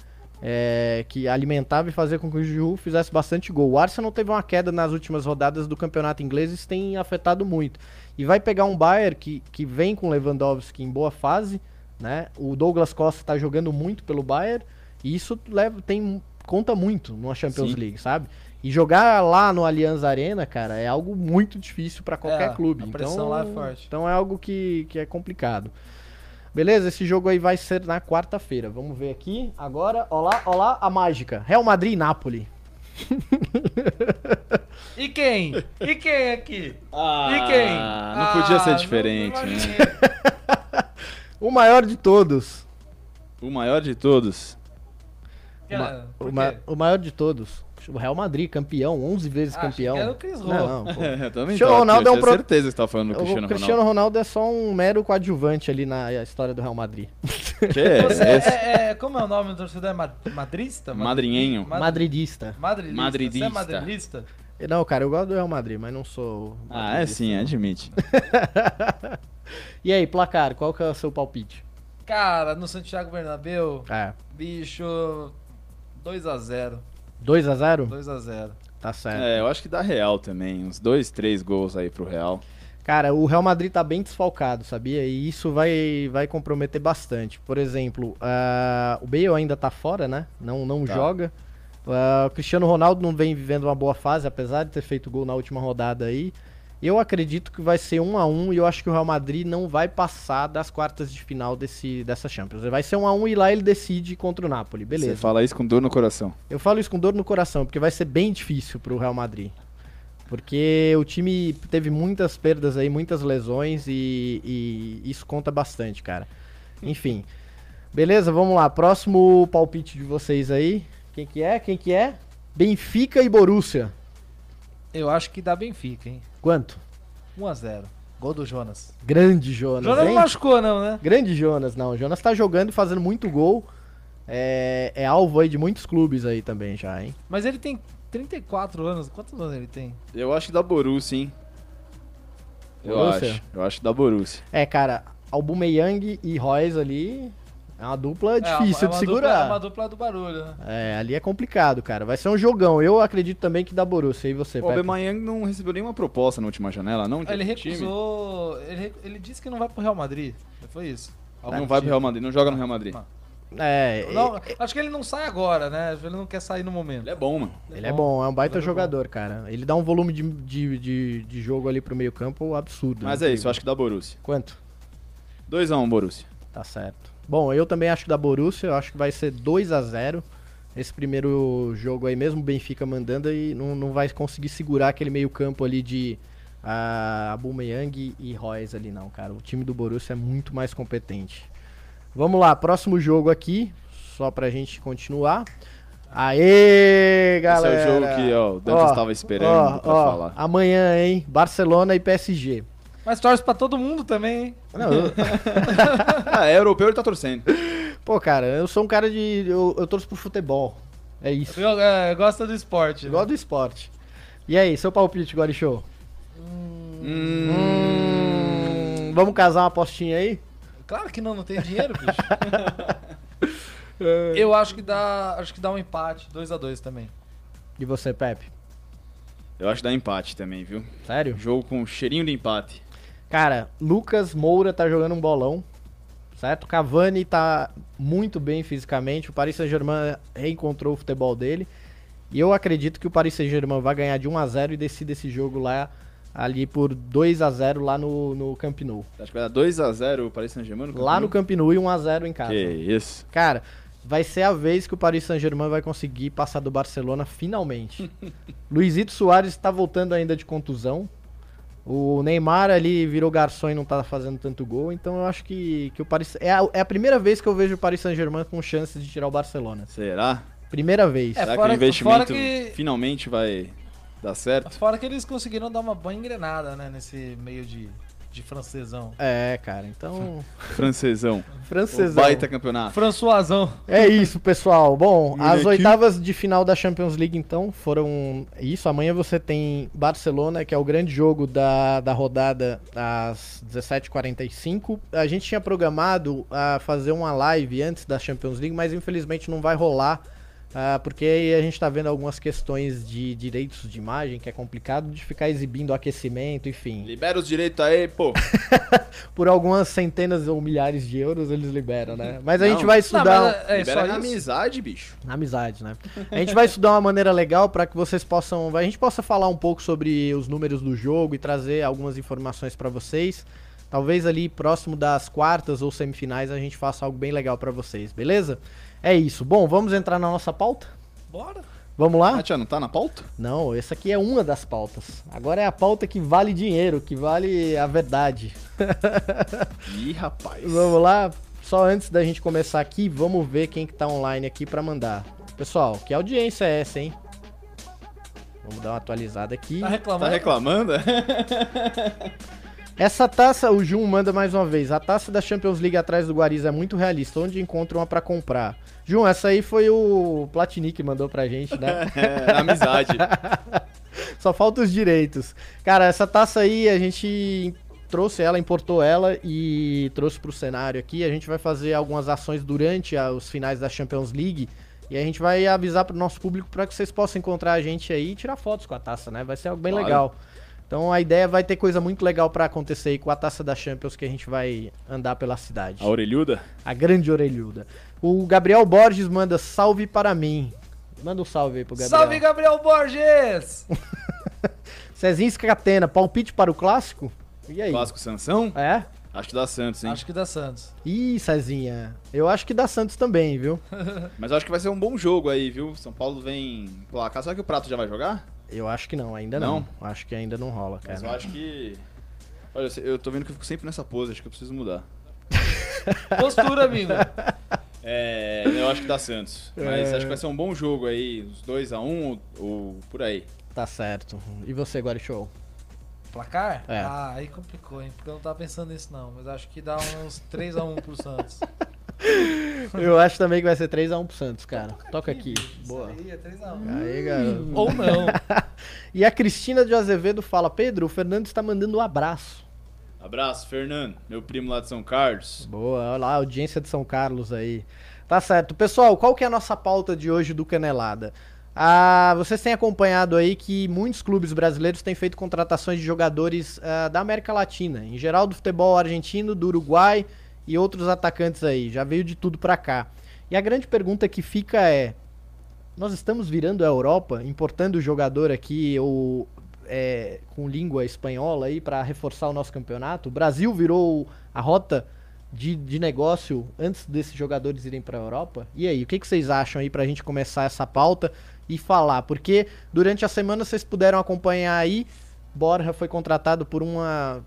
É, que alimentava e fazia com que o Giroud fizesse bastante gol. O Arsenal teve uma queda nas últimas rodadas do campeonato inglês e isso tem afetado muito. E vai pegar um Bayern que, que vem com Lewandowski em boa fase, né? O Douglas Costa tá jogando muito pelo Bayern e isso leva, tem, conta muito numa Champions Sim. League, sabe? E jogar lá no Allianz Arena, cara, é algo muito difícil para qualquer É, clube. a pressão então, lá é forte. Então é algo que, que é complicado. Beleza? Esse jogo aí vai ser na quarta-feira. Vamos ver aqui. Agora, ó lá, ó lá a mágica. Real Madrid e Napoli. E quem? E quem aqui? Ah, e quem? Não podia Ah, ser não- diferente, não né? O maior de todos. O maior de todos. O, ma- o maior de todos. O Real Madrid, campeão, 11 vezes Ah, campeão. que era o Chris não, não, pô. Eu também Cristiano Ronaldo é um pro- certeza que você tava falando do Cristiano, o Cristiano Ronaldo é só um mero coadjuvante ali na história do Real Madrid. Que é é, é- como é o nome do torcedor? É ma- madrista? Madrinhenho. Mad- Madridista. Madridista. Madridista. Você é madridista? Não, cara, eu gosto do Real Madrid, mas não sou. Ah, é sim, não. admite. E aí, placar, qual que é o seu palpite? Cara, no Santiago Bernabéu, É, bicho, 2x0. 2x0? 2x0. Tá certo. É, eu acho que dá Real também. Uns dois, três gols aí pro Real. Cara, o Real Madrid tá bem desfalcado, sabia? E isso vai, vai comprometer bastante. Por exemplo, ah, o Bale ainda tá fora, né? Não, não Tá. joga. Ah, o Cristiano Ronaldo não vem vivendo uma boa fase, apesar de ter feito gol na última rodada aí. Eu acredito que vai ser 1 a 1 e eu acho que o Real Madrid não vai passar das quartas de final desse, dessa Champions. Vai ser 1 a 1 e lá ele decide contra o Napoli, beleza. Você fala isso com dor no coração. Eu falo isso com dor no coração, porque vai ser bem difícil pro Real Madrid. Porque o time teve muitas perdas aí, muitas lesões e, e isso conta bastante, cara. Enfim. Beleza, vamos lá. Próximo palpite de vocês aí. Quem que é? Quem que é? Benfica e Borussia. Eu acho que dá Benfica, hein? Quanto? 1x0. Gol do Jonas. Grande Jonas, Jonas não hein? machucou, não, né? Grande Jonas, não. O Jonas tá jogando e fazendo muito gol. É, é alvo aí de muitos clubes aí também já, hein? Mas ele tem 34 anos. Quantos anos ele tem? Eu acho que dá Borussia, hein? Eu Borussia? acho. Eu acho que dá Borussia. É, cara, Albumeyang e Royce ali é uma dupla É, difícil é de uma segurar. Dupla, é uma dupla do barulho, né? É, ali é complicado, cara. Vai ser um jogão. Eu acredito também que dá Borussia. E você, O? Aubameyang não recebeu nenhuma proposta na última janela, não? de Ele recusou. Ele, ele disse que não vai pro Real Madrid. Foi isso. Não vai pro Real Madrid, não joga no Real Madrid. Não. É, Não, acho que ele não sai agora, né? Ele não quer sair no momento. Ele é bom, mano. ele é bom, é um baita Jogador jogador, cara. Ele dá um volume de, de, de, de jogo ali pro meio campo absurdo. Mas né? é isso, eu acho que dá Borussia. Quanto? 2x1 Borussia. Tá certo. Bom, eu também acho que da Borussia, eu acho que vai ser 2 a 0 esse primeiro jogo aí, mesmo o Benfica mandando, e não, não vai conseguir segurar aquele meio campo ali de ah, Aubameyang e Royce ali não, cara. O time do Borussia é muito mais competente. Vamos lá, próximo jogo aqui, só pra gente continuar. Aê, galera! Esse é o jogo que ó, o Dantas Ó, estava esperando ó, pra ó, falar. Amanhã, hein? Barcelona e PSG. Mas torce pra todo mundo também, hein? Não, eu- Ah, é europeu, ele tá torcendo. pô, cara, eu sou um cara de. Eu, eu torço pro futebol. É isso. Eu, é, gosta do esporte. Né? do esporte. E aí, seu palpite, Gori Show? Hum, Hum, vamos casar uma apostinha aí? Claro que não, não tem dinheiro, bicho. Eu acho que dá. Acho que dá um empate, 2x2 também. E você, Pepe? Eu acho que dá empate também, viu? Sério? Jogo com cheirinho de empate. Cara, Lucas Moura tá jogando um bolão, certo? Cavani tá muito bem fisicamente. O Paris Saint-Germain reencontrou o futebol dele. E eu acredito que o Paris Saint-Germain vai ganhar de 1 a 0 e decide esse jogo lá ali por 2 a 0 lá no, no Camp Nou. Acho que vai dar 2x0 o Paris Saint-Germain no Lá no Camp Camp Nou e 1 a 0 em casa. Que isso. Cara, vai ser a vez que o Paris Saint-Germain vai conseguir passar do Barcelona finalmente. Luizito Soares está voltando ainda de contusão. O Neymar ali virou garçom e não tá fazendo tanto gol, então eu acho que, que o Paris. É a, é a primeira vez que eu vejo o Paris Saint-Germain com chances de tirar o Barcelona. Será? Primeira vez. É, Será fora- que o investimento que- finalmente vai dar certo? Fora que eles conseguiram dar uma boa engrenada, né? Nesse meio de, de francesão. É, cara, então. Francesão. O Francesão. baita campeonato. Françoisão. É isso, pessoal. Bom, as aqui. oitavas de final da Champions League, então, foram isso. Amanhã você tem Barcelona, que é o grande jogo da, da rodada às 17h45. A gente tinha programado a fazer uma live antes da Champions League, mas infelizmente não vai rolar. Ah, porque aí a gente tá vendo algumas questões de direitos de imagem, que é complicado de ficar exibindo aquecimento, enfim. Libera os direitos aí, pô. Por algumas centenas ou milhares de euros eles liberam, né? Mas a Não. gente vai estudar. Não, mas é, Libera só amizade, bicho. Na amizade, né? A gente vai estudar uma maneira legal para que vocês possam, a gente possa falar um pouco sobre os números do jogo e trazer algumas informações para vocês. Talvez ali próximo das quartas ou semifinais a gente faça algo bem legal para vocês, beleza? É isso. Bom, vamos entrar na nossa pauta? Bora. Vamos lá? Ah, tia, não tá na pauta? Não, essa aqui é uma das pautas. Agora é a pauta que vale dinheiro, que vale a verdade. Ih, rapaz. Vamos lá? Só antes da gente começar aqui, vamos ver quem que tá online aqui pra mandar. Pessoal, que audiência é essa, hein? Vamos dar uma atualizada aqui. Tá Tá reclamando? Essa taça, o Jun manda mais uma vez. A taça da Champions League atrás do Guariz é muito realista. Onde encontra uma pra comprar? Jun, essa aí foi o Platini que mandou pra gente, né? É, amizade. Só falta os direitos. Cara, essa taça aí a gente trouxe ela, importou ela e trouxe pro cenário aqui. A gente vai fazer algumas ações durante os finais da Champions League. E a gente vai avisar pro nosso público para que vocês possam encontrar a gente aí e tirar fotos com a taça, né? Vai ser algo bem Claro. legal. Então a ideia vai ter coisa muito legal para acontecer aí com a taça da Champions que a gente vai andar pela cidade. A orelhuda? A grande orelhuda. O Gabriel Borges manda salve para mim. Manda um salve aí pro Gabriel. Salve, Gabriel Borges! Cezinho Scatena, palpite para o clássico? E aí? Clássico Sansão? É? Acho que dá Santos, hein? Acho que dá Santos. Ih, Cezinha. Eu acho que dá Santos também, viu? Mas eu acho que vai ser um bom jogo aí, viu? São Paulo vem placar. Será que o Prato já vai jogar? Eu acho que não, ainda não. Acho que ainda não rola, cara. Mas eu acho que... Olha, eu tô vendo que eu fico sempre nessa pose, acho que eu preciso mudar. Postura, amigo. É, eu acho que dá Santos. Mas É. acho que vai ser um bom jogo aí, uns 2x1 ou, ou por aí. Tá certo. E você, Guarichou? Placar? É. Ah, aí complicou, hein? Porque eu não tava pensando nisso, não. Mas acho que dá uns 3x1 pro Santos. Eu acho também que vai ser 3x1 pro Santos, cara. Toca aqui. Boa. Isso aí, é 3x1. Aí, garoto. Ou não. E a Cristina de Azevedo fala: Pedro, o Fernando está mandando um abraço. Abraço, Fernando, meu primo lá de São Carlos. Boa, olha lá, a audiência de São Carlos aí. Tá certo. Pessoal, qual que é a nossa pauta de hoje do Canelada? Ah, vocês têm acompanhado aí que muitos clubes brasileiros têm feito contratações de jogadores ah, da América Latina, em geral do futebol argentino, do Uruguai e outros atacantes aí. Já veio de tudo pra cá. E a grande pergunta que fica é: nós estamos virando a Europa, importando o jogador aqui ou é, com língua espanhola aí para reforçar o nosso campeonato? O Brasil virou a rota de, de negócio antes desses jogadores irem para a Europa? E aí, o que, que vocês acham aí pra gente começar essa pauta e falar? Porque durante a semana vocês puderam acompanhar aí, Borja foi contratado por uma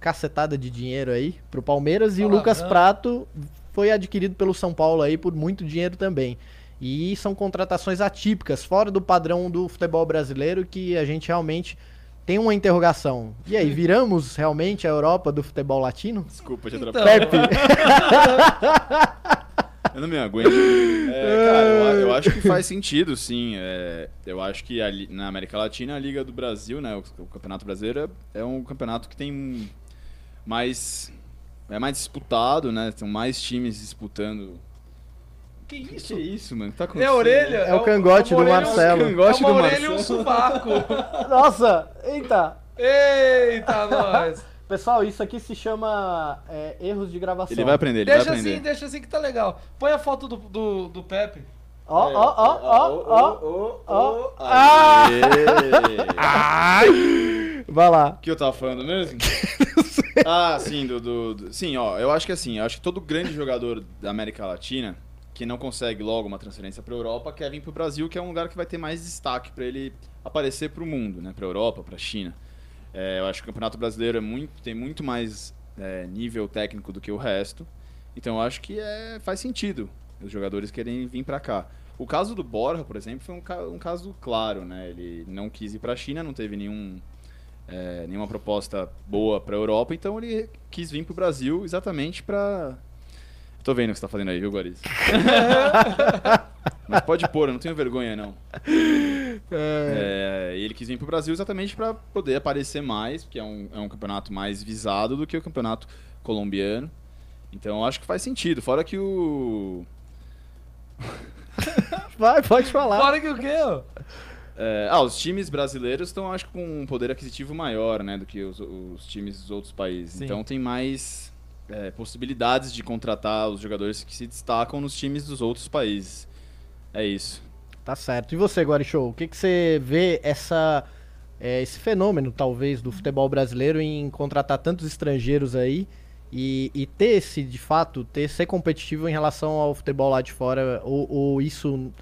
cacetada de dinheiro aí pro Palmeiras e o. Lucas Prato foi adquirido pelo São Paulo aí por muito dinheiro também. E são contratações atípicas, fora do padrão do futebol brasileiro, que a gente realmente tem uma interrogação. E aí, viramos realmente a Europa do futebol latino? Desculpa te Então. atrapalhar. Pepe. Eu não me aguento. É, cara, eu, eu acho que faz sentido, sim. É, eu acho que ali- na América Latina, a Liga do Brasil, né, o, o Campeonato Brasileiro, é um campeonato que tem mais. É mais disputado, né? Tem mais times disputando. Que Isso, que isso, mano? Tá É a acontecendo? orelha? É o cangote do uma Marcelo. É o cangote é uma do orelha e um Marcelo. sovaco. Nossa, eita. Eita, nós. Pessoal, isso aqui se chama é, erros de gravação. Ele vai aprender, ele Deixa vai aprender. assim, deixa assim que tá legal. Põe a foto do, do, do Pepe. Ó, ó, ó, ó, ó. ó. Aê! Vai lá. O que eu tava falando mesmo? ah, sim, do, do- do- Sim, ó, eu acho que assim, eu acho que todo grande jogador da América Latina que não consegue logo uma transferência pra Europa quer vir pro Brasil, que é um lugar que vai ter mais destaque pra ele aparecer pro mundo, né? Pra Europa, pra China. É, eu acho que o Campeonato Brasileiro é muito, tem muito mais é, nível técnico do que o resto. Então eu acho que é, faz sentido os jogadores querem vir pra cá. O caso do Borja, por exemplo, foi um, um caso claro, né? Ele não quis ir pra China, não teve nenhum é, nenhuma proposta boa para a Europa, então ele quis vir para o Brasil exatamente para. Tô vendo o que você tá fazendo aí, viu, Guariz? Mas pode pôr, eu não tenho vergonha, não. É, e ele quis vir pro Brasil exatamente para poder aparecer mais, porque é um, é um campeonato mais visado do que o campeonato colombiano. Então eu acho que faz sentido. Fora que o. Vai, pode falar. Fora que o quê? É, ah, os times brasileiros estão, acho que, com um poder aquisitivo maior, né, do que os, os times dos outros países. Sim. Então tem mais é, possibilidades de contratar os jogadores que se destacam nos times dos outros países. É isso. Tá certo. E você, Guarichou, o que, que você vê essa, é, esse fenômeno, talvez, do futebol brasileiro em contratar tantos estrangeiros aí e, e ter esse, de fato, ter ser competitivo em relação ao futebol lá de fora? Ou, ou isso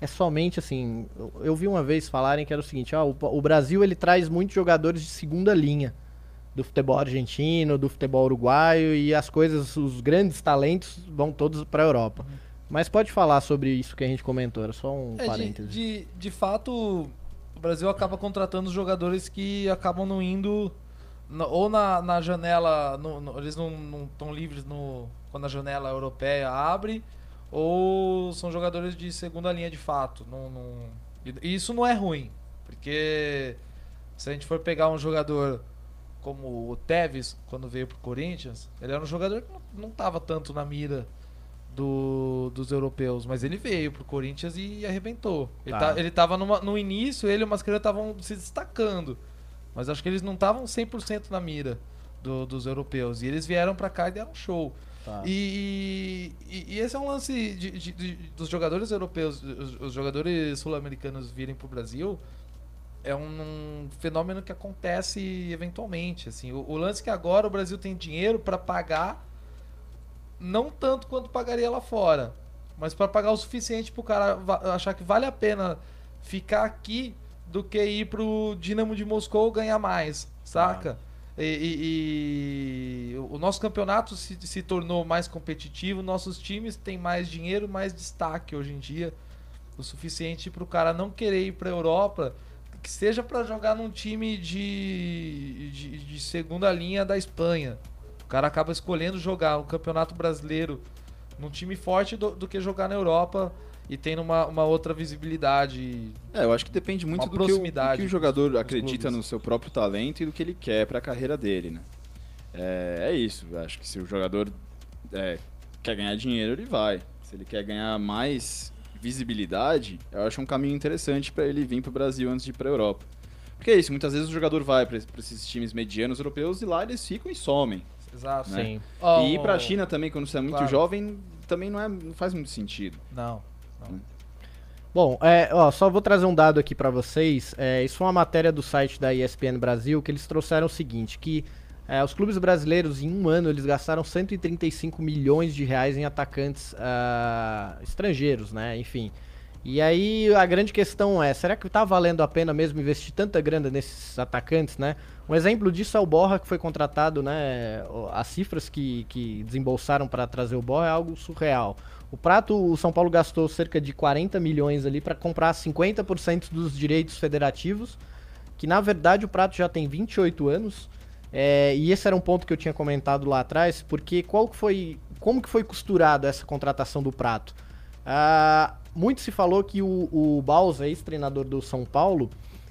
é somente assim? eu- vi uma vez falarem que era o seguinte: ah, o, o Brasil ele traz muitos jogadores de segunda linha do futebol argentino, do futebol uruguaio e as coisas, os grandes talentos vão todos para a Europa. Mas pode falar sobre isso que a gente comentou, era só um É, de, parêntese. de, de fato, o Brasil acaba contratando jogadores que acabam não indo. ou na, na janela. no- no- eles não estão livres no, quando a janela europeia abre. Ou são jogadores de segunda linha de fato. Não, não- e isso não é ruim. Porque se a gente for pegar um jogador como o Tevez, quando veio pro Corinthians, ele era um jogador que não, não tava tanto na mira do- dos europeus, mas ele veio pro Corinthians e arrebentou. Ele, Tá. tá, ele tava numa- no início, ele e o Mascherano estavam se destacando, mas acho que eles não estavam 100% na mira do- dos europeus. E eles vieram pra cá e deram show. Tá. E, e- e esse é um lance de- de- de- dos jogadores europeus, os, os jogadores sul-americanos virem pro Brasil. É um, um fenômeno que acontece eventualmente. Assim, o, o lance é que agora o Brasil tem dinheiro para pagar, não tanto quanto pagaria lá fora, mas para pagar o suficiente para o cara achar que vale a pena ficar aqui do que ir pro Dinamo de Moscou ganhar mais, saca? E, e- e o nosso campeonato se, se tornou mais competitivo, nossos times têm mais dinheiro, mais destaque hoje em dia, o suficiente para o cara não querer ir para Europa, que seja para jogar num time de, de, de segunda linha da Espanha. O cara acaba escolhendo jogar o Campeonato Brasileiro num time forte do, do que jogar na Europa e tendo uma, uma outra visibilidade. É, eu acho que depende muito do que, o, do proximidade que o jogador acredita clubes. no seu próprio talento e do que ele quer para a carreira dele, né? É, é isso. eu Acho que se o jogador é, quer ganhar dinheiro, ele vai. Se ele quer ganhar mais visibilidade, eu acho um caminho interessante para ele vir para o Brasil antes de ir para a Europa. Porque é isso, muitas vezes o jogador vai para esses times medianos europeus e lá eles ficam e somem. Exato. né? Sim. Ó, E ir para a o- China também, quando você é muito Claro. jovem, também não, é, não faz muito sentido. Não. Bom, é, ó, só vou trazer um dado aqui pra vocês. É, isso foi uma matéria do site da ESPN Brasil que eles trouxeram o seguinte, que é, os clubes brasileiros em um ano eles gastaram 135 milhões de reais em atacantes ah, estrangeiros, né? Enfim. E aí a grande questão é, será que tá valendo a pena mesmo investir tanta grana nesses atacantes, né? Um exemplo disso é o Borra que foi contratado, né? As cifras que, que desembolsaram para trazer o Borra é algo surreal. O Prato, o São Paulo gastou cerca de 40 milhões ali para comprar 50% dos direitos federativos, que na verdade o Prato já tem 28 anos. é, e esse era um ponto que eu tinha comentado lá atrás, porque qual que foi, como que foi costurado essa contratação do Prato? Ah, muito se falou que o, o Balsa, ex-treinador do São Paulo,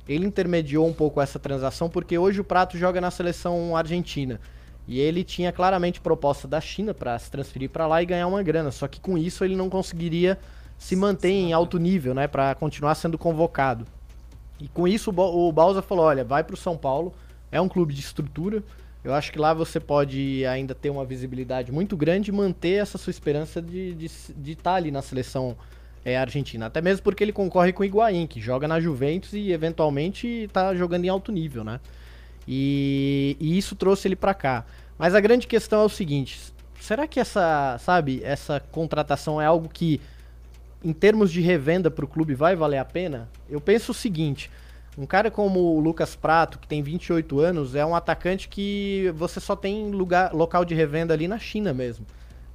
ele intermediou um pouco essa transação, porque hoje o Prato joga na seleção argentina. E ele tinha claramente proposta da China para se transferir para lá e ganhar uma grana. Só que com isso ele não conseguiria se manter em alto nível, né, para continuar sendo convocado. E com isso o Ba- o Balsa falou: olha, vai para o São Paulo, é um clube de estrutura. Eu acho que lá você pode ainda ter uma visibilidade muito grande e manter essa sua esperança de estar de, de estar ali na seleção é, argentina. Até mesmo porque ele concorre com o Higuaín, que joga na Juventus e eventualmente está jogando em alto nível, né? E, e isso trouxe ele para cá. Mas a grande questão é o seguinte: será que essa, sabe, essa contratação é algo que, em termos de revenda para o clube, vai valer a pena? Eu penso o seguinte: um cara como o Lucas Prato, que tem 28 anos, é um atacante que você só tem lugar, local de revenda ali na China mesmo.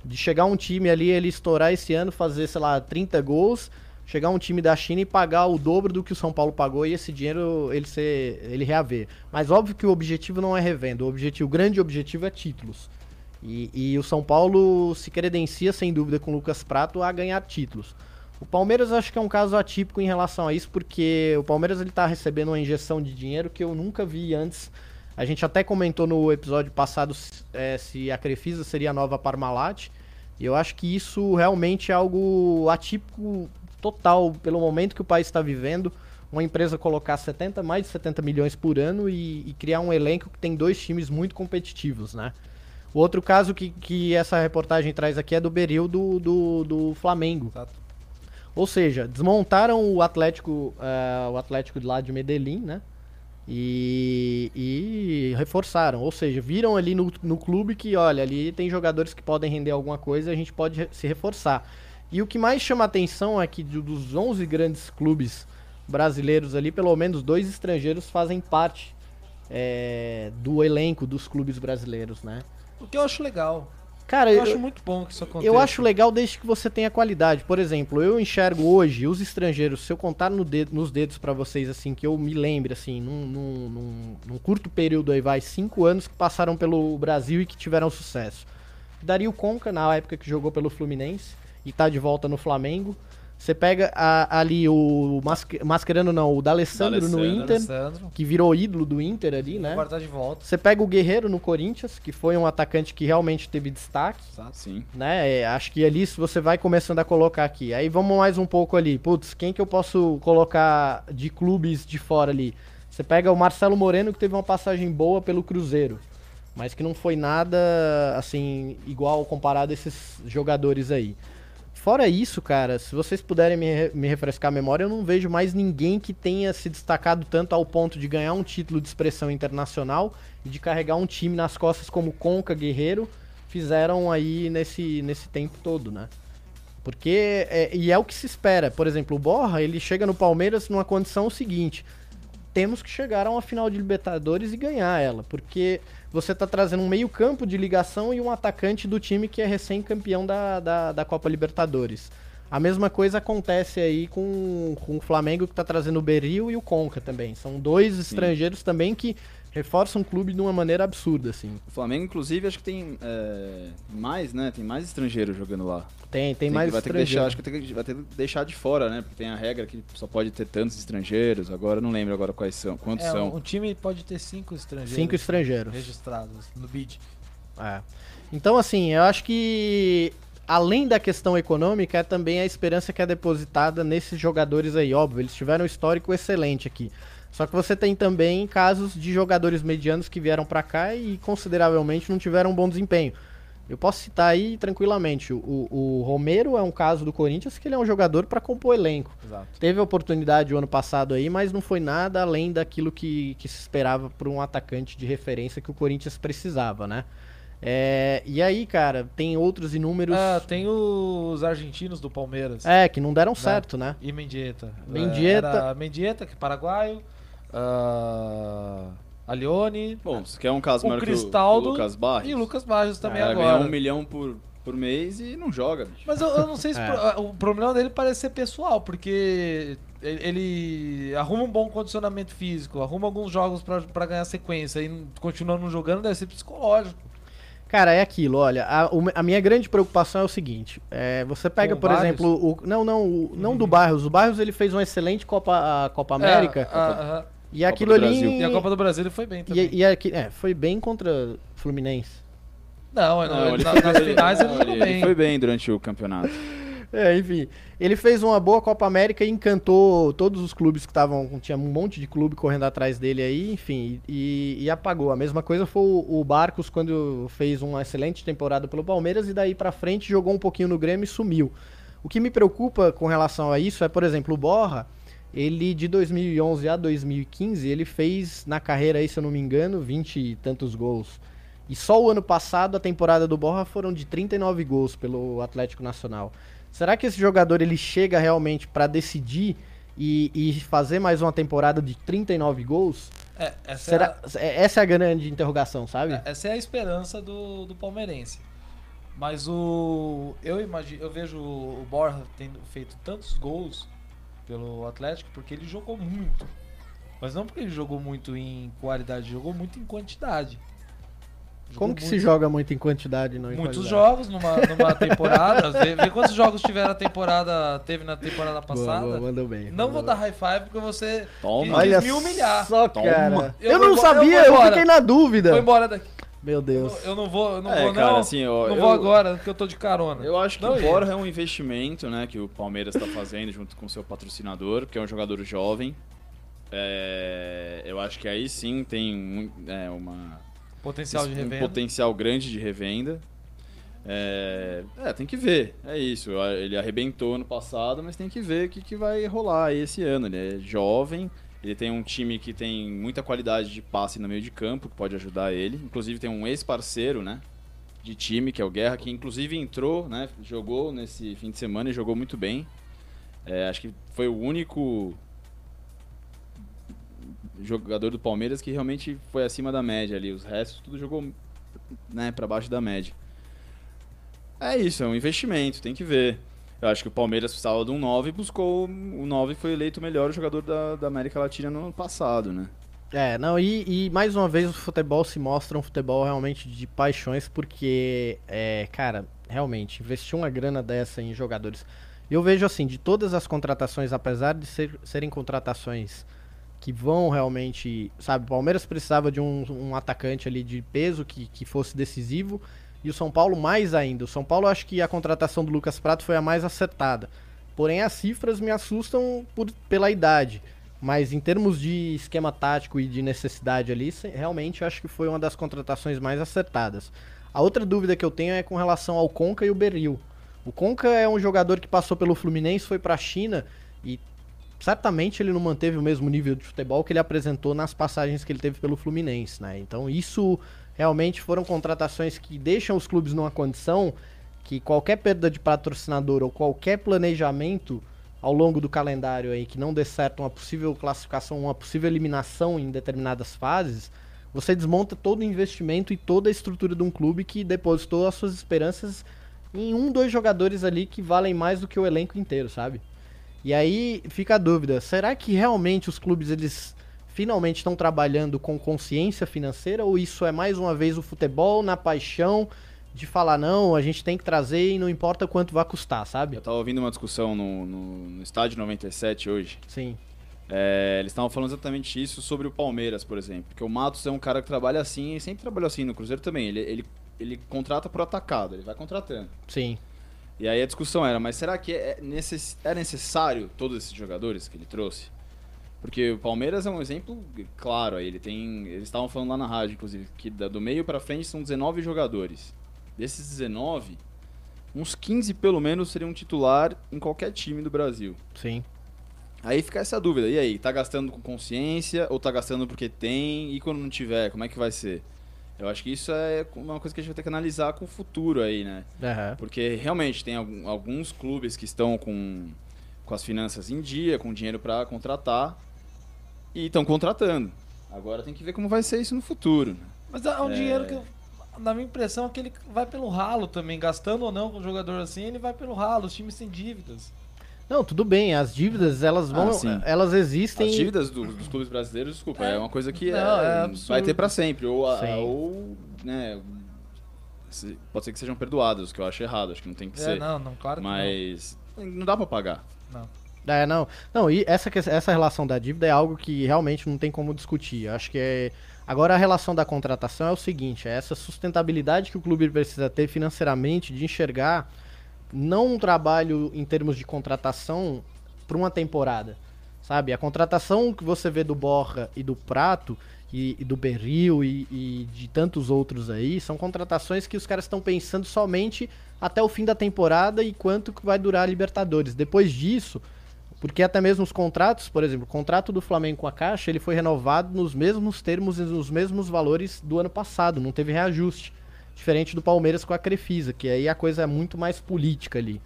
De chegar um time ali, ele estourar esse ano, fazer, sei lá, 30 gols, chegar um time da China e pagar o dobro do que o São Paulo pagou e esse dinheiro ele ser ele reaver. Mas óbvio que o objetivo não é revenda, o objetivo, o grande objetivo é títulos. E, e o São Paulo se credencia sem dúvida com o Lucas Prato a ganhar títulos. O Palmeiras acho que é um caso atípico em relação a isso, porque o Palmeiras ele tá recebendo uma injeção de dinheiro que eu nunca vi antes. A gente até comentou no episódio passado é, se a Crefisa seria a nova Parmalat. E eu acho que isso realmente é algo atípico total pelo momento que o país está vivendo. Uma empresa colocar 70, mais de 70 milhões por ano e, e criar um elenco que tem dois times muito competitivos, né? O outro caso que, que essa reportagem traz aqui é do Beril do, do, do Flamengo. Exato. Ou seja, desmontaram o Atlético, eh, o Atlético de lá de Medellín, né? E, e reforçaram. Ou seja, viram ali no, no clube que, olha, ali tem jogadores que podem render alguma coisa e a gente pode se reforçar. E o que mais chama atenção é que do- dos 11 grandes clubes brasileiros ali, pelo menos dois estrangeiros fazem parte eh, do elenco dos clubes brasileiros, né? O que eu acho legal. Cara, Eu, eu, acho muito bom que isso aconteça. eu acho legal desde que você tenha qualidade. Por exemplo, eu enxergo hoje os estrangeiros, se eu contar no dedo- nos dedos pra vocês, assim, que eu me lembre, assim, num, num- num- num curto período aí, vai, cinco anos que passaram pelo Brasil e que tiveram sucesso. Dario Conca, na época que jogou pelo Fluminense, e tá de volta no Flamengo. Você pega a- ali o Masque- não, o D'Alessandro no. Inter, Alessandro. que virou ídolo do Inter ali, né? Agora tá de volta. Você pega o Guerreiro no Corinthians, que foi um atacante que realmente teve destaque, Sim. né? É, acho que ali você vai começando a colocar aqui. Aí vamos mais um pouco ali. Putz, quem que eu posso colocar de clubes de fora ali? Você pega o Marcelo Moreno, que teve uma passagem boa pelo Cruzeiro, mas que não foi nada assim igual comparado a esses jogadores aí. Fora isso, cara, se vocês puderem me, me refrescar a memória, eu não vejo mais ninguém que tenha se destacado tanto ao ponto de ganhar um título de expressão internacional e de carregar um time nas costas como Conca, Guerreiro, fizeram aí nesse, nesse tempo todo, né? Porque, é, e é o que se espera. Por exemplo, o Borra, ele chega no Palmeiras numa condição seguinte. Temos que chegar a uma final de Libertadores e ganhar ela. Porque você tá trazendo um meio campo de ligação e um atacante do time que é recém-campeão da, da, da Copa Libertadores. A mesma coisa acontece aí com, com o Flamengo que tá trazendo o Beril e o Conca também. São dois estrangeiros também que reforçam o clube de uma maneira absurda, assim. O Flamengo, inclusive, acho que tem é, mais, né? Tem mais estrangeiros jogando lá. Tem, tem, que- mais vai ter que deixar, acho que tem que- vai ter que deixar de fora, né? Porque tem a regra que só pode ter tantos estrangeiros. Agora eu não lembro agora quais são, quantos É, são. um time pode ter cinco estrangeiros. Cinco estrangeiros. registrados no bid. É. Então, assim, eu acho que além da questão econômica, é também a esperança que é depositada nesses jogadores aí. Óbvio, eles tiveram um histórico excelente aqui. Só que você tem também casos de jogadores medianos que vieram pra cá e consideravelmente não tiveram um bom desempenho. Eu posso citar aí tranquilamente. O, o Romero é um caso do Corinthians que ele é um jogador pra compor elenco. Exato. Teve a oportunidade o ano passado aí, mas não foi nada além daquilo que, que se esperava por um atacante de referência que o Corinthians precisava, né? É, e aí, cara, tem outros inúmeros. Ah, tem os argentinos do Palmeiras. É, que não deram certo, né? E Mendieta. Mendieta. É, Mendieta, que é paraguaio. Ah, Alione. Bom, você quer um caso O maior que o- Cristaldo o Lucas Barros? E o Lucas Barros também O cara agora. um milhão por, por mês e não joga, bicho. Mas eu, eu não sei se É. pro- o problema dele parece ser pessoal, porque ele, ele arruma um bom condicionamento físico, arruma alguns jogos pra, pra ganhar sequência e continua não jogando, deve ser psicológico. Cara, é aquilo, olha, a, a minha grande preocupação é o seguinte, é, você pega, Com por Barrios? exemplo, o, não, não, o- não do Barrios, o Barrios ele fez uma excelente Copa, a Copa América, É, a- aham. E Copa aquilo ali... Brasil. E a Copa do Brasil ele foi bem também. e, e aqui- é, foi bem contra o Fluminense. Não, Não, ele, ele na- foi- nas finais ele não, ele- bem. ele foi bem durante o campeonato. É, enfim. Ele fez uma boa Copa América e encantou todos os clubes que estavam. Tinha um monte de clube correndo atrás dele aí, enfim, e, e apagou. A mesma coisa foi o, o Barcos quando fez uma excelente temporada pelo Palmeiras e daí pra frente jogou um pouquinho no Grêmio e sumiu. O que me preocupa com relação a isso é, por exemplo, o Borra. Ele de 2011 a 2015, ele fez na carreira aí, se eu não me engano, 20 e tantos gols. E só o ano passado, a temporada do Borra foram de 39 gols pelo Atlético Nacional. Será que esse jogador ele chega realmente pra decidir e, e fazer mais uma temporada de 39 gols? É, essa, Será, é- essa é a grande interrogação, sabe? É, essa é a esperança do, do palmeirense. Mas o. Eu imagino, eu vejo o Borja tendo feito tantos gols pelo Atlético porque ele jogou muito. Mas não porque ele jogou muito em qualidade, jogou muito em quantidade. Jogou Como que se muito- joga muito em quantidade, não em Muitos qualidade? jogos numa, numa temporada. vê, vê quantos jogos tiveram a temporada. Teve na temporada Boa, passada. boa, mandou bem. Não vou mandou dar high five porque você Toma. quis me humilhar. só, cara. Eu Eu, não embora, sabia, eu eu, fiquei na dúvida. Foi embora daqui. Meu Eu Deus. não, eu não vou, eu não É, vou, cara, não. assim, ó, não eu- vou agora, porque eu tô de carona. Eu acho que Não, o Borja é um investimento, né, que o Palmeiras está fazendo junto com o seu patrocinador, que é um jogador jovem. É, eu acho que aí sim tem um- é, uma, Potencial de um revenda. potencial grande de revenda. É, é, tem que ver, é isso. Ele arrebentou ano passado, mas tem que ver o que, que vai rolar aí esse ano. Ele é jovem, ele tem um time que tem muita qualidade de passe no meio de campo, que pode ajudar ele. Inclusive tem um ex-parceiro, né? De time, que é o Guerra, que inclusive entrou, né? Jogou nesse fim de semana e jogou muito bem. É, acho que foi o único jogador do Palmeiras que realmente foi acima da média ali. Os restos tudo jogou né, para baixo da média. É isso, é um investimento, tem que ver. Eu acho que o Palmeiras precisava de um 9 e buscou. O 9 foi eleito o melhor jogador da, da América Latina no ano passado, né? É, não, e, e mais uma vez o futebol se mostra um futebol realmente de paixões, porque, é, cara, realmente, investir uma grana dessa em jogadores. Eu vejo assim, de todas as contratações, apesar de ser- serem contratações que vão realmente, sabe, o Palmeiras precisava de um, um atacante ali de peso que, que fosse decisivo e o São Paulo mais ainda. O São Paulo acho que a contratação do Lucas Prato foi a mais acertada. Porém as cifras me assustam por, pela idade. Mas em termos de esquema tático e de necessidade ali, realmente acho que foi uma das contratações mais acertadas. A outra dúvida que eu tenho é com relação ao Conca e o Berril. O Conca é um jogador que passou pelo Fluminense, foi pra China e certamente ele não manteve o mesmo nível de futebol que ele apresentou nas passagens que ele teve pelo Fluminense, né? Então isso realmente foram contratações que deixam os clubes numa condição que qualquer perda de patrocinador ou qualquer planejamento ao longo do calendário aí que não dê certo uma possível classificação, uma possível eliminação em determinadas fases, você desmonta todo o investimento e toda a estrutura de um clube que depositou as suas esperanças em um, dois jogadores ali que valem mais do que o elenco inteiro, sabe? E aí fica a dúvida, será que realmente os clubes eles finalmente estão trabalhando com consciência financeira ou isso é mais uma vez o futebol na paixão de falar não, a gente tem que trazer e não importa quanto vai custar, sabe? Eu tava ouvindo uma discussão no, no, no estádio 97 hoje. Sim. É, eles estavam falando exatamente isso sobre o Palmeiras, por exemplo. Porque o Matos é um cara que trabalha assim e sempre trabalhou assim no Cruzeiro também. Ele, ele, ele contrata por atacado, ele vai contratando. Sim. E aí a discussão era, mas será que é, necess... é necessário todos esses jogadores que ele trouxe? Porque o Palmeiras é um exemplo claro aí, ele tem, eles estavam falando lá na rádio inclusive que do meio pra frente são 19 jogadores. Desses 19, uns 15 pelo menos seriam titular em qualquer time do Brasil. Sim. Aí fica essa dúvida, e aí, tá gastando com consciência ou tá gastando porque tem? E quando não tiver, como é que vai ser? Eu acho que isso é uma coisa que a gente vai ter que analisar com o futuro aí, né? Aham. Porque realmente tem alguns clubes que estão com, com as finanças em dia, com dinheiro para contratar e estão contratando. Agora tem que ver como vai ser isso no futuro. né? Mas é um É. dinheiro que, eu- na minha impressão, é que ele vai pelo ralo também. Gastando ou não com um jogador assim, ele vai pelo ralo. Os times têm dívidas. Não, tudo bem, as dívidas elas vão, Ah, sim. elas existem. As dívidas do- dos clubes brasileiros, desculpa, é, É. uma coisa que Não, é- é vai ter para sempre. Ou, a- ou né, se- pode ser que sejam perdoados, que eu acho errado, acho que não tem que É, ser. não, não, claro que Mas não dá para pagar. não. É, não. Não, e essa, essa relação da dívida é algo que realmente não tem como discutir. Acho que é. Agora a relação da contratação é o seguinte, é essa sustentabilidade que o clube precisa ter financeiramente de enxergar não um trabalho em termos de contratação para uma temporada. Sabe? A contratação que você vê do Borra e do Prato e, e do Berril e, e de tantos outros aí são contratações que os caras estão pensando somente até o fim da temporada e quanto que vai durar a Libertadores. Depois disso, porque até mesmo os contratos, por exemplo, o contrato do Flamengo com a Caixa, ele foi renovado nos mesmos termos e nos mesmos valores do ano passado, não teve reajuste. Diferente do Palmeiras com a Crefisa, que aí a coisa é muito mais política ali.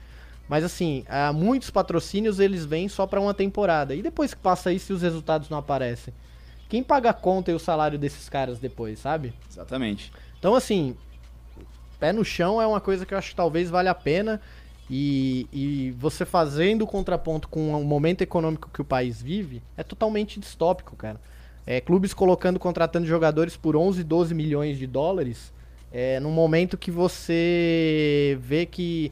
Mas assim, há muitos patrocínios eles vêm só para uma temporada. E depois que passa isso e os resultados não aparecem? Quem paga a conta e o salário desses caras depois, sabe? Exatamente. Então, assim, pé no chão é uma coisa que eu acho que talvez valha a pena. E, e você fazendo o contraponto com o momento econômico que o país vive, é totalmente distópico, cara. É, clubes colocando, contratando jogadores por 11, 12 milhões de dólares, é, num momento que você vê que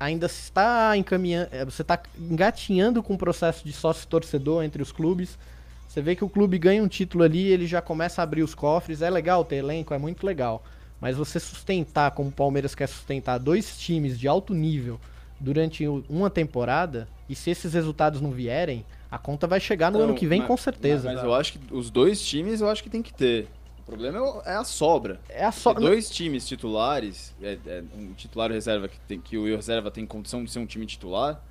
ainda se está encaminhando, é, você está engatinhando com o processo de sócio-torcedor entre os clubes. Você vê que o clube ganha um título ali, ele já começa a abrir os cofres. É legal ter elenco, é muito legal. Mas você sustentar, como o Palmeiras quer sustentar, dois times de alto nível durante uma temporada, e se esses resultados não vierem, a conta vai chegar no Não, ano que vem mas- com certeza. Mas, mas eu acho que os dois times eu acho que tem que ter. O problema é é a sobra. É a. Ter dois times titulares, é, é, um titular e reserva que, tem, que o reserva tem condição de ser um time titular,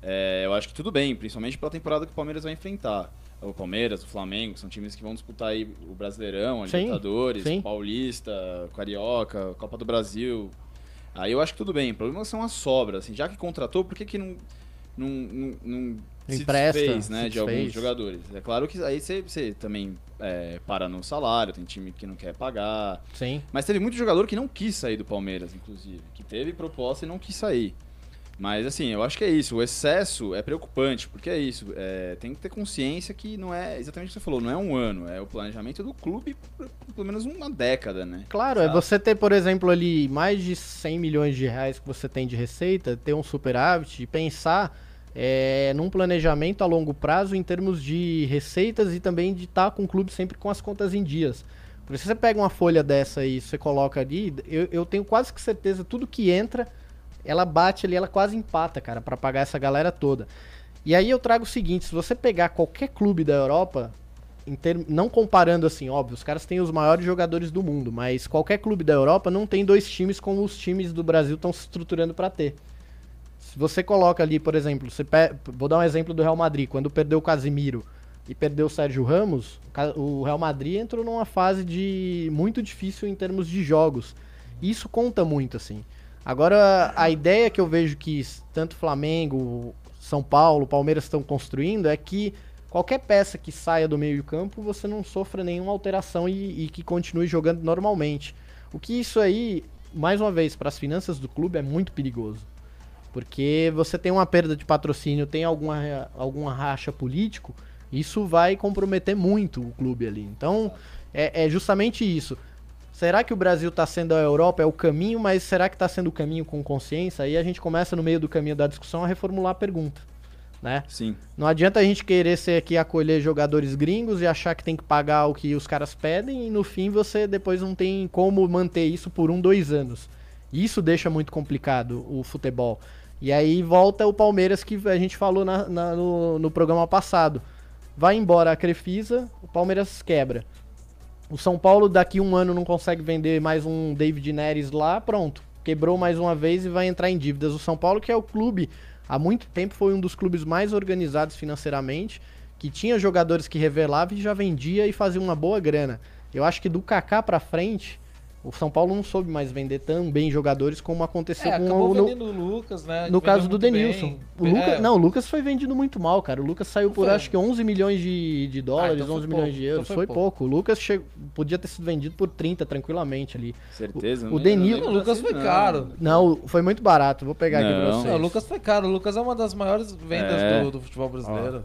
é, eu acho que tudo bem, principalmente pela temporada que o Palmeiras vai enfrentar. O Palmeiras, o Flamengo, são times que vão disputar aí o Brasileirão, a Sim, Libertadores, sim. o Paulista, o Carioca, Copa do Brasil. Aí eu acho que tudo bem. O problema são as sobras. Assim, já que contratou, por que, que não, não, não, não se Empresta, desfez né, se de alguns jogadores? É claro que aí você, você também é, para no salário, tem time que não quer pagar. Sim. Mas teve muito jogador que não quis sair do Palmeiras, inclusive. Que teve proposta e não quis sair. Mas assim, eu acho que é isso. O excesso é preocupante, porque é isso. É, tem que ter consciência que não é exatamente o que você falou, não é um ano, é o planejamento do clube por pelo menos uma década, né? Claro, é você ter, por exemplo, ali mais de 100 milhões de reais que você tem de receita, ter um superávit e pensar é, num planejamento a longo prazo em termos de receitas e também de estar com o clube sempre com as contas em dias. Porque se você pega uma folha dessa e você coloca ali, eu, eu tenho quase que certeza, tudo que entra, ela bate ali, ela quase empata, cara, para pagar essa galera toda. E aí eu trago o seguinte, se você pegar qualquer clube da Europa, term... não comparando assim, óbvio, os caras têm os maiores jogadores do mundo, mas qualquer clube da Europa não tem dois times como os times do Brasil estão se estruturando para ter. Se você coloca ali, por exemplo, pe... vou dar um exemplo do Real Madrid, quando perdeu o Casimiro e perdeu o Sérgio Ramos, o Real Madrid entrou numa fase de muito difícil em termos de jogos. Isso conta muito, assim. Agora, a ideia que eu vejo que tanto Flamengo, São Paulo, Palmeiras estão construindo é que qualquer peça que saia do meio campo, você não sofra nenhuma alteração e, e que continue jogando normalmente. O que isso aí, mais uma vez, para as finanças do clube é muito perigoso. Porque você tem uma perda de patrocínio, tem alguma, alguma racha político, isso vai comprometer muito o clube ali. Então, é, é justamente isso. Será que o Brasil está sendo a Europa é o caminho, mas será que está sendo o caminho com consciência? Aí a gente começa no meio do caminho da discussão a reformular a pergunta, né? Sim. Não adianta a gente querer ser aqui acolher jogadores gringos e achar que tem que pagar o que os caras pedem e no fim você depois não tem como manter isso por um, dois anos. Isso deixa muito complicado o futebol. E aí volta o Palmeiras que a gente falou na, na, no, no programa passado vai embora a Crefisa, o Palmeiras quebra. O São Paulo daqui um ano não consegue vender mais um David Neres lá, pronto. Quebrou mais uma vez e vai entrar em dívidas. O São Paulo, que é o clube, há muito tempo foi um dos clubes mais organizados financeiramente, que tinha jogadores que revelava e já vendia e fazia uma boa grana. Eu acho que do Kaká para frente, o São Paulo não soube mais vender tão bem jogadores como aconteceu é, com o no, o Lucas, né? No caso do Denilson. O Lucas, é. Não, o Lucas foi vendido muito mal, cara. O Lucas saiu por acho que 11 milhões de, de dólares, ah, então 11 milhões pouco. de euros. Então foi, foi pouco. pouco. O Lucas che... podia ter sido vendido por 30 tranquilamente ali. Certeza. O, o Denilson. O Lucas foi caro. Não, foi muito barato. Vou pegar não. aqui pra vocês. Não, o Lucas foi caro. O Lucas é uma das maiores vendas é. do, do, futebol brasileiro.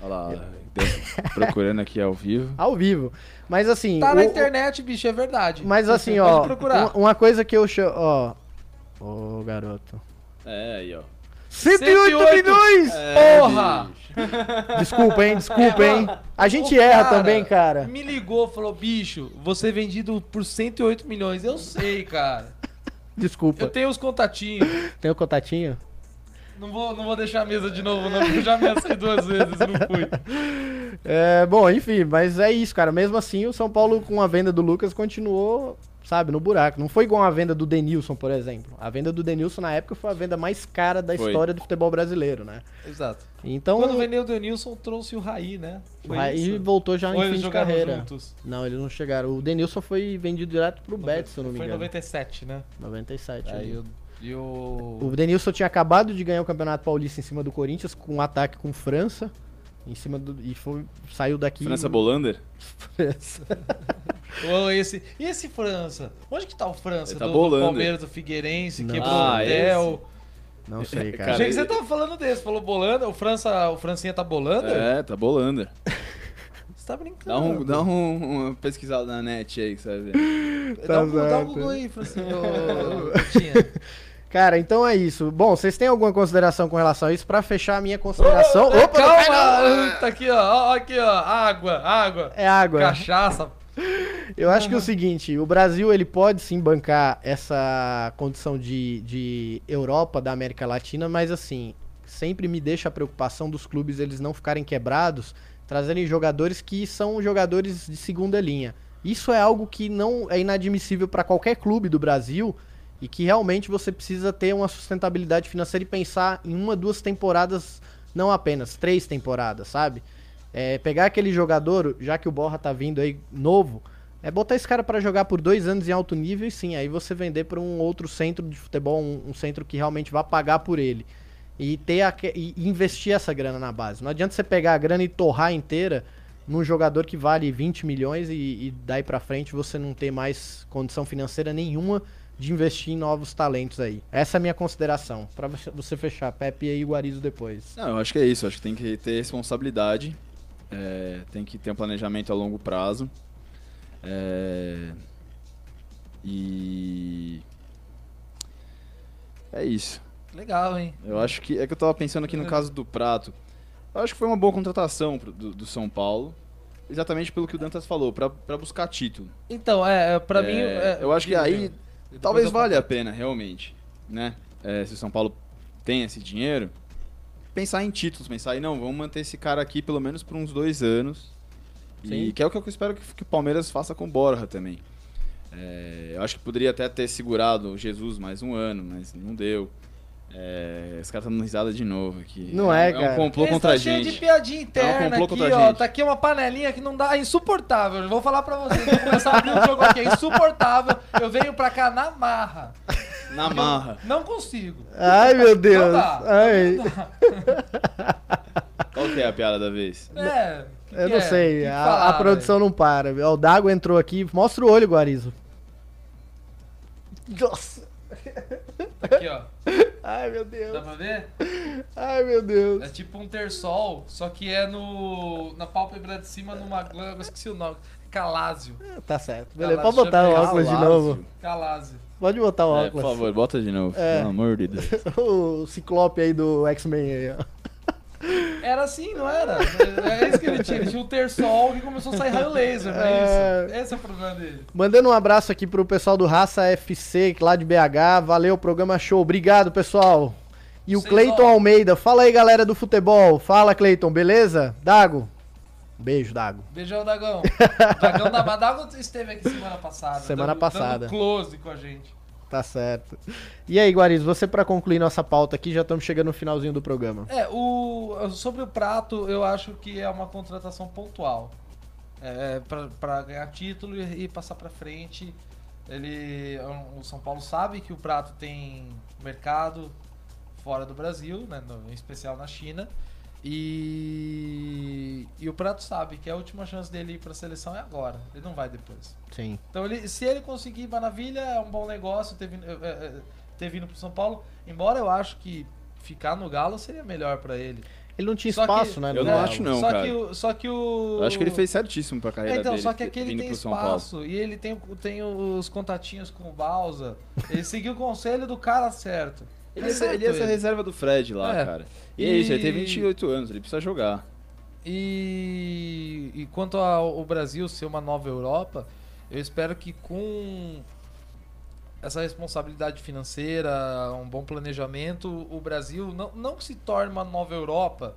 Olha lá, procurando aqui ao vivo. Ao vivo. Mas assim. Tá o, na internet, bicho, é verdade. Mas assim, ó. Uma coisa que eu chamo. Ó. Ô, garoto. É, aí, ó. 108, 108 milhões! É, Porra! Desculpa, hein? Desculpa, hein? A gente erra cara, também, cara. Me ligou, falou, bicho, você é vendido por 108 milhões. Eu sei, cara. Desculpa. Eu tenho os contatinhos. Tem o contatinho? Não vou, não vou deixar a mesa de novo, não, porque eu já ameacei duas vezes e não fui. É, bom, enfim, mas é isso, cara. Mesmo assim, o São Paulo, com a venda do Lucas, continuou, sabe, no buraco. Não foi igual a venda do Denilson, por exemplo. A venda do Denilson, na época, foi a venda mais cara da foi. história do futebol brasileiro, né? Exato. Então, Quando vendeu o Denilson, trouxe o Raí, né? Foi o Raí isso? voltou já Ou em fim de carreira. Juntos? Não, eles não chegaram. O Denilson foi vendido direto pro Betis, se eu não me engano. Foi em 97, né? 97. Aí eu e o... o Denilson tinha acabado de ganhar o Campeonato Paulista em cima do Corinthians, com um ataque com França. Em cima do. E foi, saiu daqui. França Bolander? França. oh, esse, e esse França? Onde que tá o França? Tá do, do, Palmeiras, do Figueirense, Não. quebrou ah, o hotel. Esse? Não sei, cara. Achei que você tava falando desse. Falou Bolander. O, França, o Francinha tá Bolander? É, tá Bolander. Você tá brincando. Dá, um, dá um, uma pesquisada na net aí, que você vai ver. Tá dá, um, dá um Google aí, Francinha. Cara, então é isso. Bom, vocês têm alguma consideração com relação a isso? Pra fechar a minha consideração. Oh, Opa, calma! Tá aqui, ó. Aqui, ó. Água, água. É água. Cachaça. Eu acho que é o seguinte, o Brasil ele pode sim bancar essa condição de, de Europa da América Latina, mas assim, sempre me deixa a preocupação dos clubes eles não ficarem quebrados, trazerem jogadores que são jogadores de segunda linha. Isso é algo que não é inadmissível para qualquer clube do Brasil e que realmente você precisa ter uma sustentabilidade financeira e pensar em uma, duas temporadas, não apenas, três temporadas, sabe? É, pegar aquele jogador, já que o Borra tá vindo aí novo, é botar esse cara para jogar por dois anos em alto nível e sim, aí você vender para um outro centro de futebol, um, um, centro que realmente vai pagar por ele. E, ter a, e investir essa grana na base. Não adianta você pegar a grana e torrar inteira num jogador que vale 20 milhões e, e daí para frente você não ter mais condição financeira nenhuma de investir em novos talentos aí. Essa é a minha consideração. Pra você fechar, Pepe e Guarizo depois. Não, eu acho que é isso. Eu acho que tem que ter responsabilidade. é, tem que ter um planejamento a longo prazo. é, e. É isso. Legal, hein? Eu acho que. É que eu tava pensando aqui no caso do Prato. Eu acho que foi uma boa contratação pro- do, do São Paulo. Exatamente pelo que o Dantas falou, pra, pra buscar título. Então, é, é, pra É, mim. é, eu acho que aí talvez valha a pena, realmente. Né? É, se o São Paulo tem esse dinheiro, pensar em títulos, pensar em não, vamos manter esse cara aqui pelo menos por uns dois anos. E Sim. que é o que eu espero que, que o Palmeiras faça com o Borja também. É, eu acho que poderia até ter segurado o Jesus mais um ano, mas não deu. É, os caras estão dando risada de novo aqui. Não é, É cara. um complô Eles contra a tá cheio gente. de piadinha interna complô aqui, contra a ó. gente. Tá aqui uma panelinha que não dá, é insuportável. Vou falar pra vocês, vou começar a abrir o jogo aqui, é insuportável. Eu venho pra cá na marra. Na marra. Não consigo. Ai, meu Deus. Não dá. Ai, Não dá. Qual que é a piada da vez? É. que eu que não é? sei. Que A, falar, a produção não para. Ó, O Dago entrou aqui. Mostra o olho, Guarizo. Nossa. Aqui, ó. Ai, meu Dá Deus. pra ver? Ai, meu Deus. É tipo um terçol, só que é no na pálpebra de cima numa glândula, eu esqueci o nome. Calásio. Tá certo. Beleza, pode botar o óculos de novo. Calásio. Pode botar o É, óculos. por favor, bota de novo. É. Pelo amor de Deus. o ciclope aí do X-Men aí, ó. Era assim, não era? É isso que ele tinha. Ele tinha um terçol que começou a sair raio laser, não é É. isso? Esse é o problema dele. Mandando um abraço aqui pro pessoal do Raça FC, lá de BH. Valeu, programa show. Obrigado, pessoal. E o Cleiton. Almeida. Fala aí, galera do futebol. Fala, Cleiton, beleza? Dago. Beijo, Dago. Beijão, Dagão. Dagão da Madago esteve aqui semana passada. Semana dando- passada. Dando close com a gente. Tá certo. E aí, Guariz, você pra concluir nossa pauta aqui, já estamos chegando no finalzinho do programa. É, o, sobre o prato, eu acho que é uma contratação pontual. É, pra, pra ganhar título e, e passar pra frente. Ele, o São Paulo sabe que o prato tem mercado fora do Brasil, né, no- em especial na China. E, e o prato sabe que a última chance dele ir pra seleção é agora. Ele não vai depois. Sim. Então, ele, se ele conseguir maravilha, é um bom negócio ter vindo, é, é, ter vindo pro São Paulo. Embora eu acho que ficar no Galo seria melhor pra ele. Ele não tinha Só que- espaço, né? Eu no não Galo. acho, não, só cara. Que o, só que o. Eu acho que ele fez certíssimo pra carreira Então, dele. só que aqui ele tem espaço e ele tem, tem os contatinhos com o Balsa. Ele seguiu o conselho do cara certo. Ele É ser, ele certo ia ser a ele. reserva do Fred lá, É. cara. E, é E- isso, ele tem 28 anos, ele precisa jogar. E, e quanto ao Brasil ser uma nova Europa, eu espero que com essa responsabilidade financeira, um bom planejamento, o Brasil não, não que se torne uma nova Europa,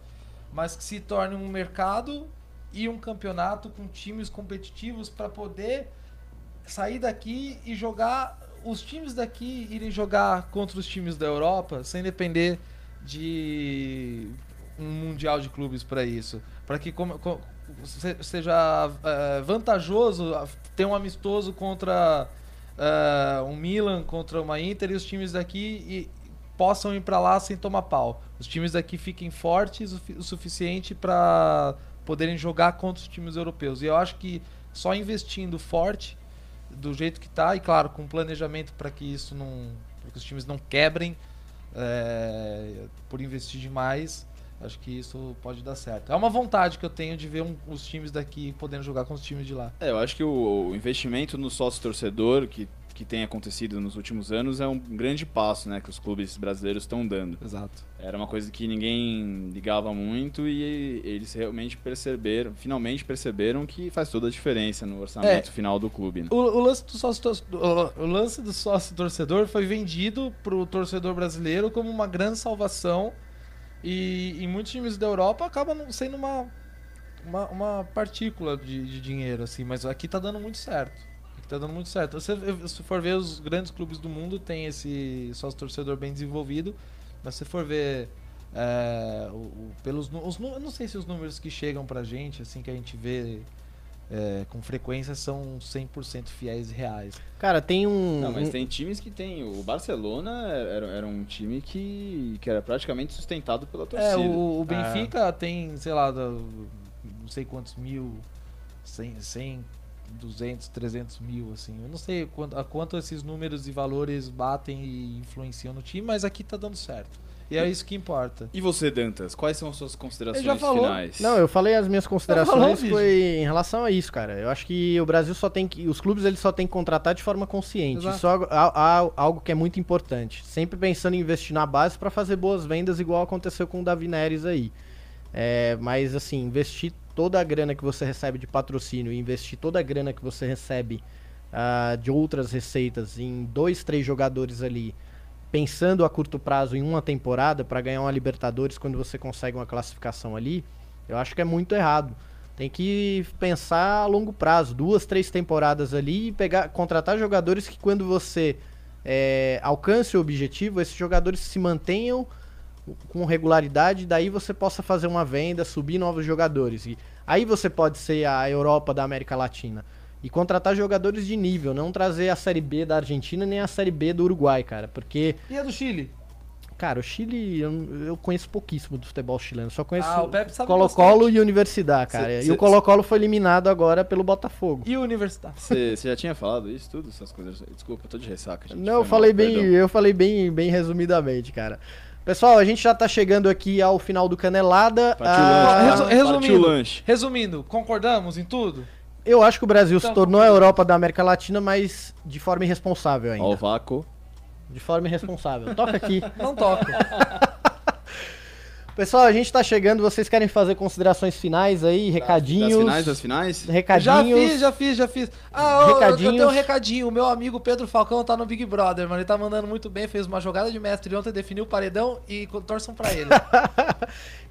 mas que se torne um mercado e um campeonato com times competitivos para poder sair daqui e jogar os times daqui irem jogar contra os times da Europa sem depender de um mundial de clubes para isso, para que seja eh, vantajoso ter um amistoso contra eh, um Milan, contra uma Inter e os times daqui e possam ir para lá sem tomar pau. Os times daqui fiquem fortes o suficiente para poderem jogar contra os times europeus. E eu acho que só investindo forte do jeito que tá e claro com planejamento para que isso não que os times não quebrem é, por investir demais acho que isso pode dar certo. É uma vontade que eu tenho de ver um- os times daqui podendo jogar com os times de lá. É, eu acho que o, o investimento no sócio torcedor que, que tem acontecido nos últimos anos é um grande passo, né, que os clubes brasileiros estão dando. exato Era uma coisa que ninguém ligava muito e eles realmente perceberam, finalmente perceberam que faz toda a diferença no orçamento É. final do clube. Né? o, o lance do sócio o, o lance do sócio torcedor foi vendido pro torcedor brasileiro como uma grande salvação e em muitos times da Europa acaba sendo uma uma, uma partícula de, de dinheiro assim mas aqui tá dando muito certo tá dando muito certo você se for ver os grandes clubes do mundo tem esse sócio torcedor bem desenvolvido mas se for ver é, o- o- pelos os, eu não sei se os números que chegam pra gente assim que a gente vê é, com frequência são 100% fiéis e reais. Cara, tem um. Não, mas um- tem times que tem. O Barcelona era, era um time que, que era praticamente sustentado pela torcida. É, o, o Benfica tem, sei lá, não sei quantos mil, 100, 100 200, 300 mil, assim. Eu não sei quanto, a quanto esses números e valores batem e influenciam no time, mas aqui tá dando certo. E é isso que importa. E você, Dantas, quais são as suas considerações já falou. finais? Não, eu falei as minhas falou, considerações bicho. foi em relação a isso, cara. Eu acho que o Brasil só tem que. Os clubes eles só tem que contratar de forma consciente. Exato. Isso é algo, a- a- algo que é muito importante. Sempre pensando em investir na base pra fazer boas vendas, igual aconteceu com o Davi Neres aí. É, mas assim, investir toda a grana que você recebe de patrocínio e investir toda a grana que você recebe ah, de outras receitas em dois, três jogadores ali, pensando a curto prazo em uma temporada para ganhar uma Libertadores quando você consegue uma classificação ali, eu acho que é muito errado. Tem que pensar a longo prazo, duas, três temporadas ali e pegar, contratar jogadores que quando você é, alcance o objetivo, esses jogadores se mantenham com regularidade, daí você possa fazer uma venda, subir novos jogadores. E aí você pode ser a Europa da América Latina. E contratar jogadores de nível, não trazer a Série B da Argentina nem a Série B do Uruguai, cara. Porque, E a do Chile? cara, o Chile, eu, eu conheço pouquíssimo do futebol chileno. Só conheço Ah, Colo-Colo e Universidade, cara. Cê- e cê- o Colo-Colo foi eliminado agora pelo Botafogo. E o Universidade? Você já tinha falado isso, tudo? Essas coisas? Desculpa, eu tô de ressaca, gente. Não, eu falei mal, bem, perdão. eu falei bem, bem resumidamente, cara. Pessoal, a gente já tá chegando aqui ao final do Canelada. Ah, resumindo. Resumindo, concordamos em tudo? eu acho que o Brasil Então, se tornou a Europa da América Latina, mas de forma irresponsável ainda. Ó o vácuo. De forma irresponsável. Toca aqui. Não toca. Pessoal, a gente tá chegando, vocês querem fazer considerações finais aí, recadinhos? Das finais, das finais? Já Recadinhos. fiz, já fiz, já fiz. Ah, ô, eu- eu tenho um recadinho. O meu amigo Pedro Falcão tá no Big Brother, mano. Ele tá mandando muito bem, fez uma jogada de mestre ontem, definiu o paredão e torçam pra ele.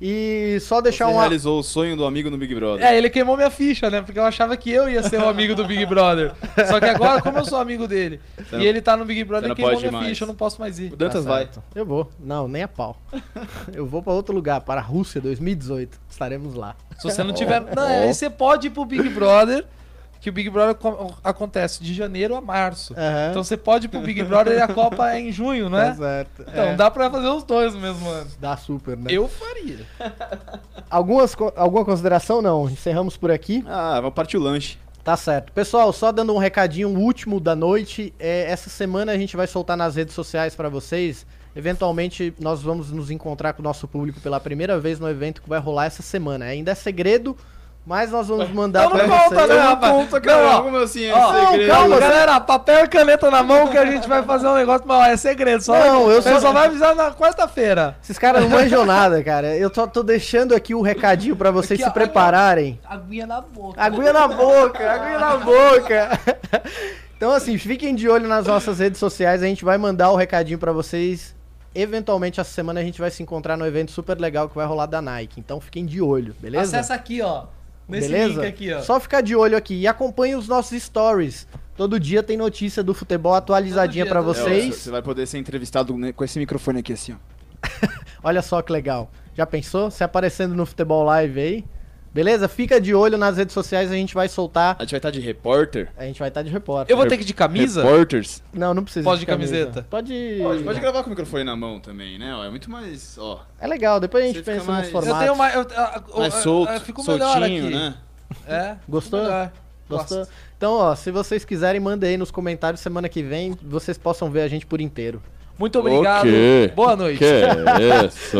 E só deixar Você uma. realizou o sonho do amigo no Big Brother. é, ele queimou minha ficha, né? Porque eu achava que eu ia ser o amigo do Big Brother. Só que agora, como eu sou amigo dele, Você e não- ele tá no Big Brother, não queimou pode minha mais. ficha, eu não posso mais ir. O Dantas Tá vai. Eu vou. Não, nem a pau. Eu vou pra outro lugar, para a Rússia 2018. Estaremos lá. Se você não tiver. Não, aí você pode ir pro Big Brother, que o Big Brother co- acontece de janeiro a março. Aham. Então você pode ir pro Big Brother e a Copa é em junho, não é? Tá certo. Então É, dá pra fazer os dois no mesmo ano. Dá super, né? Eu faria. Algumas, alguma consideração? Não. Encerramos por aqui. Ah, vamos partir o lanche. Tá certo. Pessoal, só dando um recadinho último da noite. é, essa semana a gente vai soltar nas redes sociais pra vocês. Eventualmente nós vamos nos encontrar com o nosso público pela primeira vez no evento que vai rolar essa semana. Ainda é segredo, mas nós vamos mandar pra não conta, né? Conta, Não, ó. Como assim? é Ó, segredo? calma, galera, papel e caneta na mão que a gente vai fazer um negócio, mas ó, é segredo. Só, Não, eu só- só vai avisar na quarta-feira. Esses caras não manjam nada, cara. Eu só tô deixando aqui o recadinho pra vocês Aqui, se ó, prepararem. Aguinha na boca. Aguinha na boca, aguinha na boca. Então, assim, fiquem de olho nas nossas redes sociais. A gente vai mandar o recadinho pra vocês. Eventualmente, essa semana a gente vai se encontrar no evento super legal que vai rolar da Nike. Então, fiquem de olho, beleza? Acessa aqui, ó. Nesse beleza? link aqui, ó. Só ficar de olho aqui. E acompanhe os nossos stories. Todo dia tem notícia do futebol atualizadinha dia, todo É, vocês. Você vai poder ser entrevistado com esse microfone aqui assim, ó. Olha só que legal. Já pensou? Se aparecendo no Futebol Live aí. Beleza? Fica de olho nas redes sociais, a gente vai soltar. A gente vai estar de repórter. A gente vai estar de repórter. Eu vou ter que ir de camisa? Reporters. Não, não precisa. Pode de camiseta? Pode. Pode, pode gravar com o microfone na mão também, né? É muito mais, ó, É legal, depois a gente Você pensa mais- nos Eu Eu formatos. tenho mais. Eu, eu- eu- mais solto, eu fico melhor soltinho, aqui. né? É. Gostou? Gostou? Gosto. Então, ó, se vocês quiserem, mandem aí nos comentários semana que vem, vocês possam ver a gente por inteiro. Muito obrigado. O quê? Boa noite. Que isso?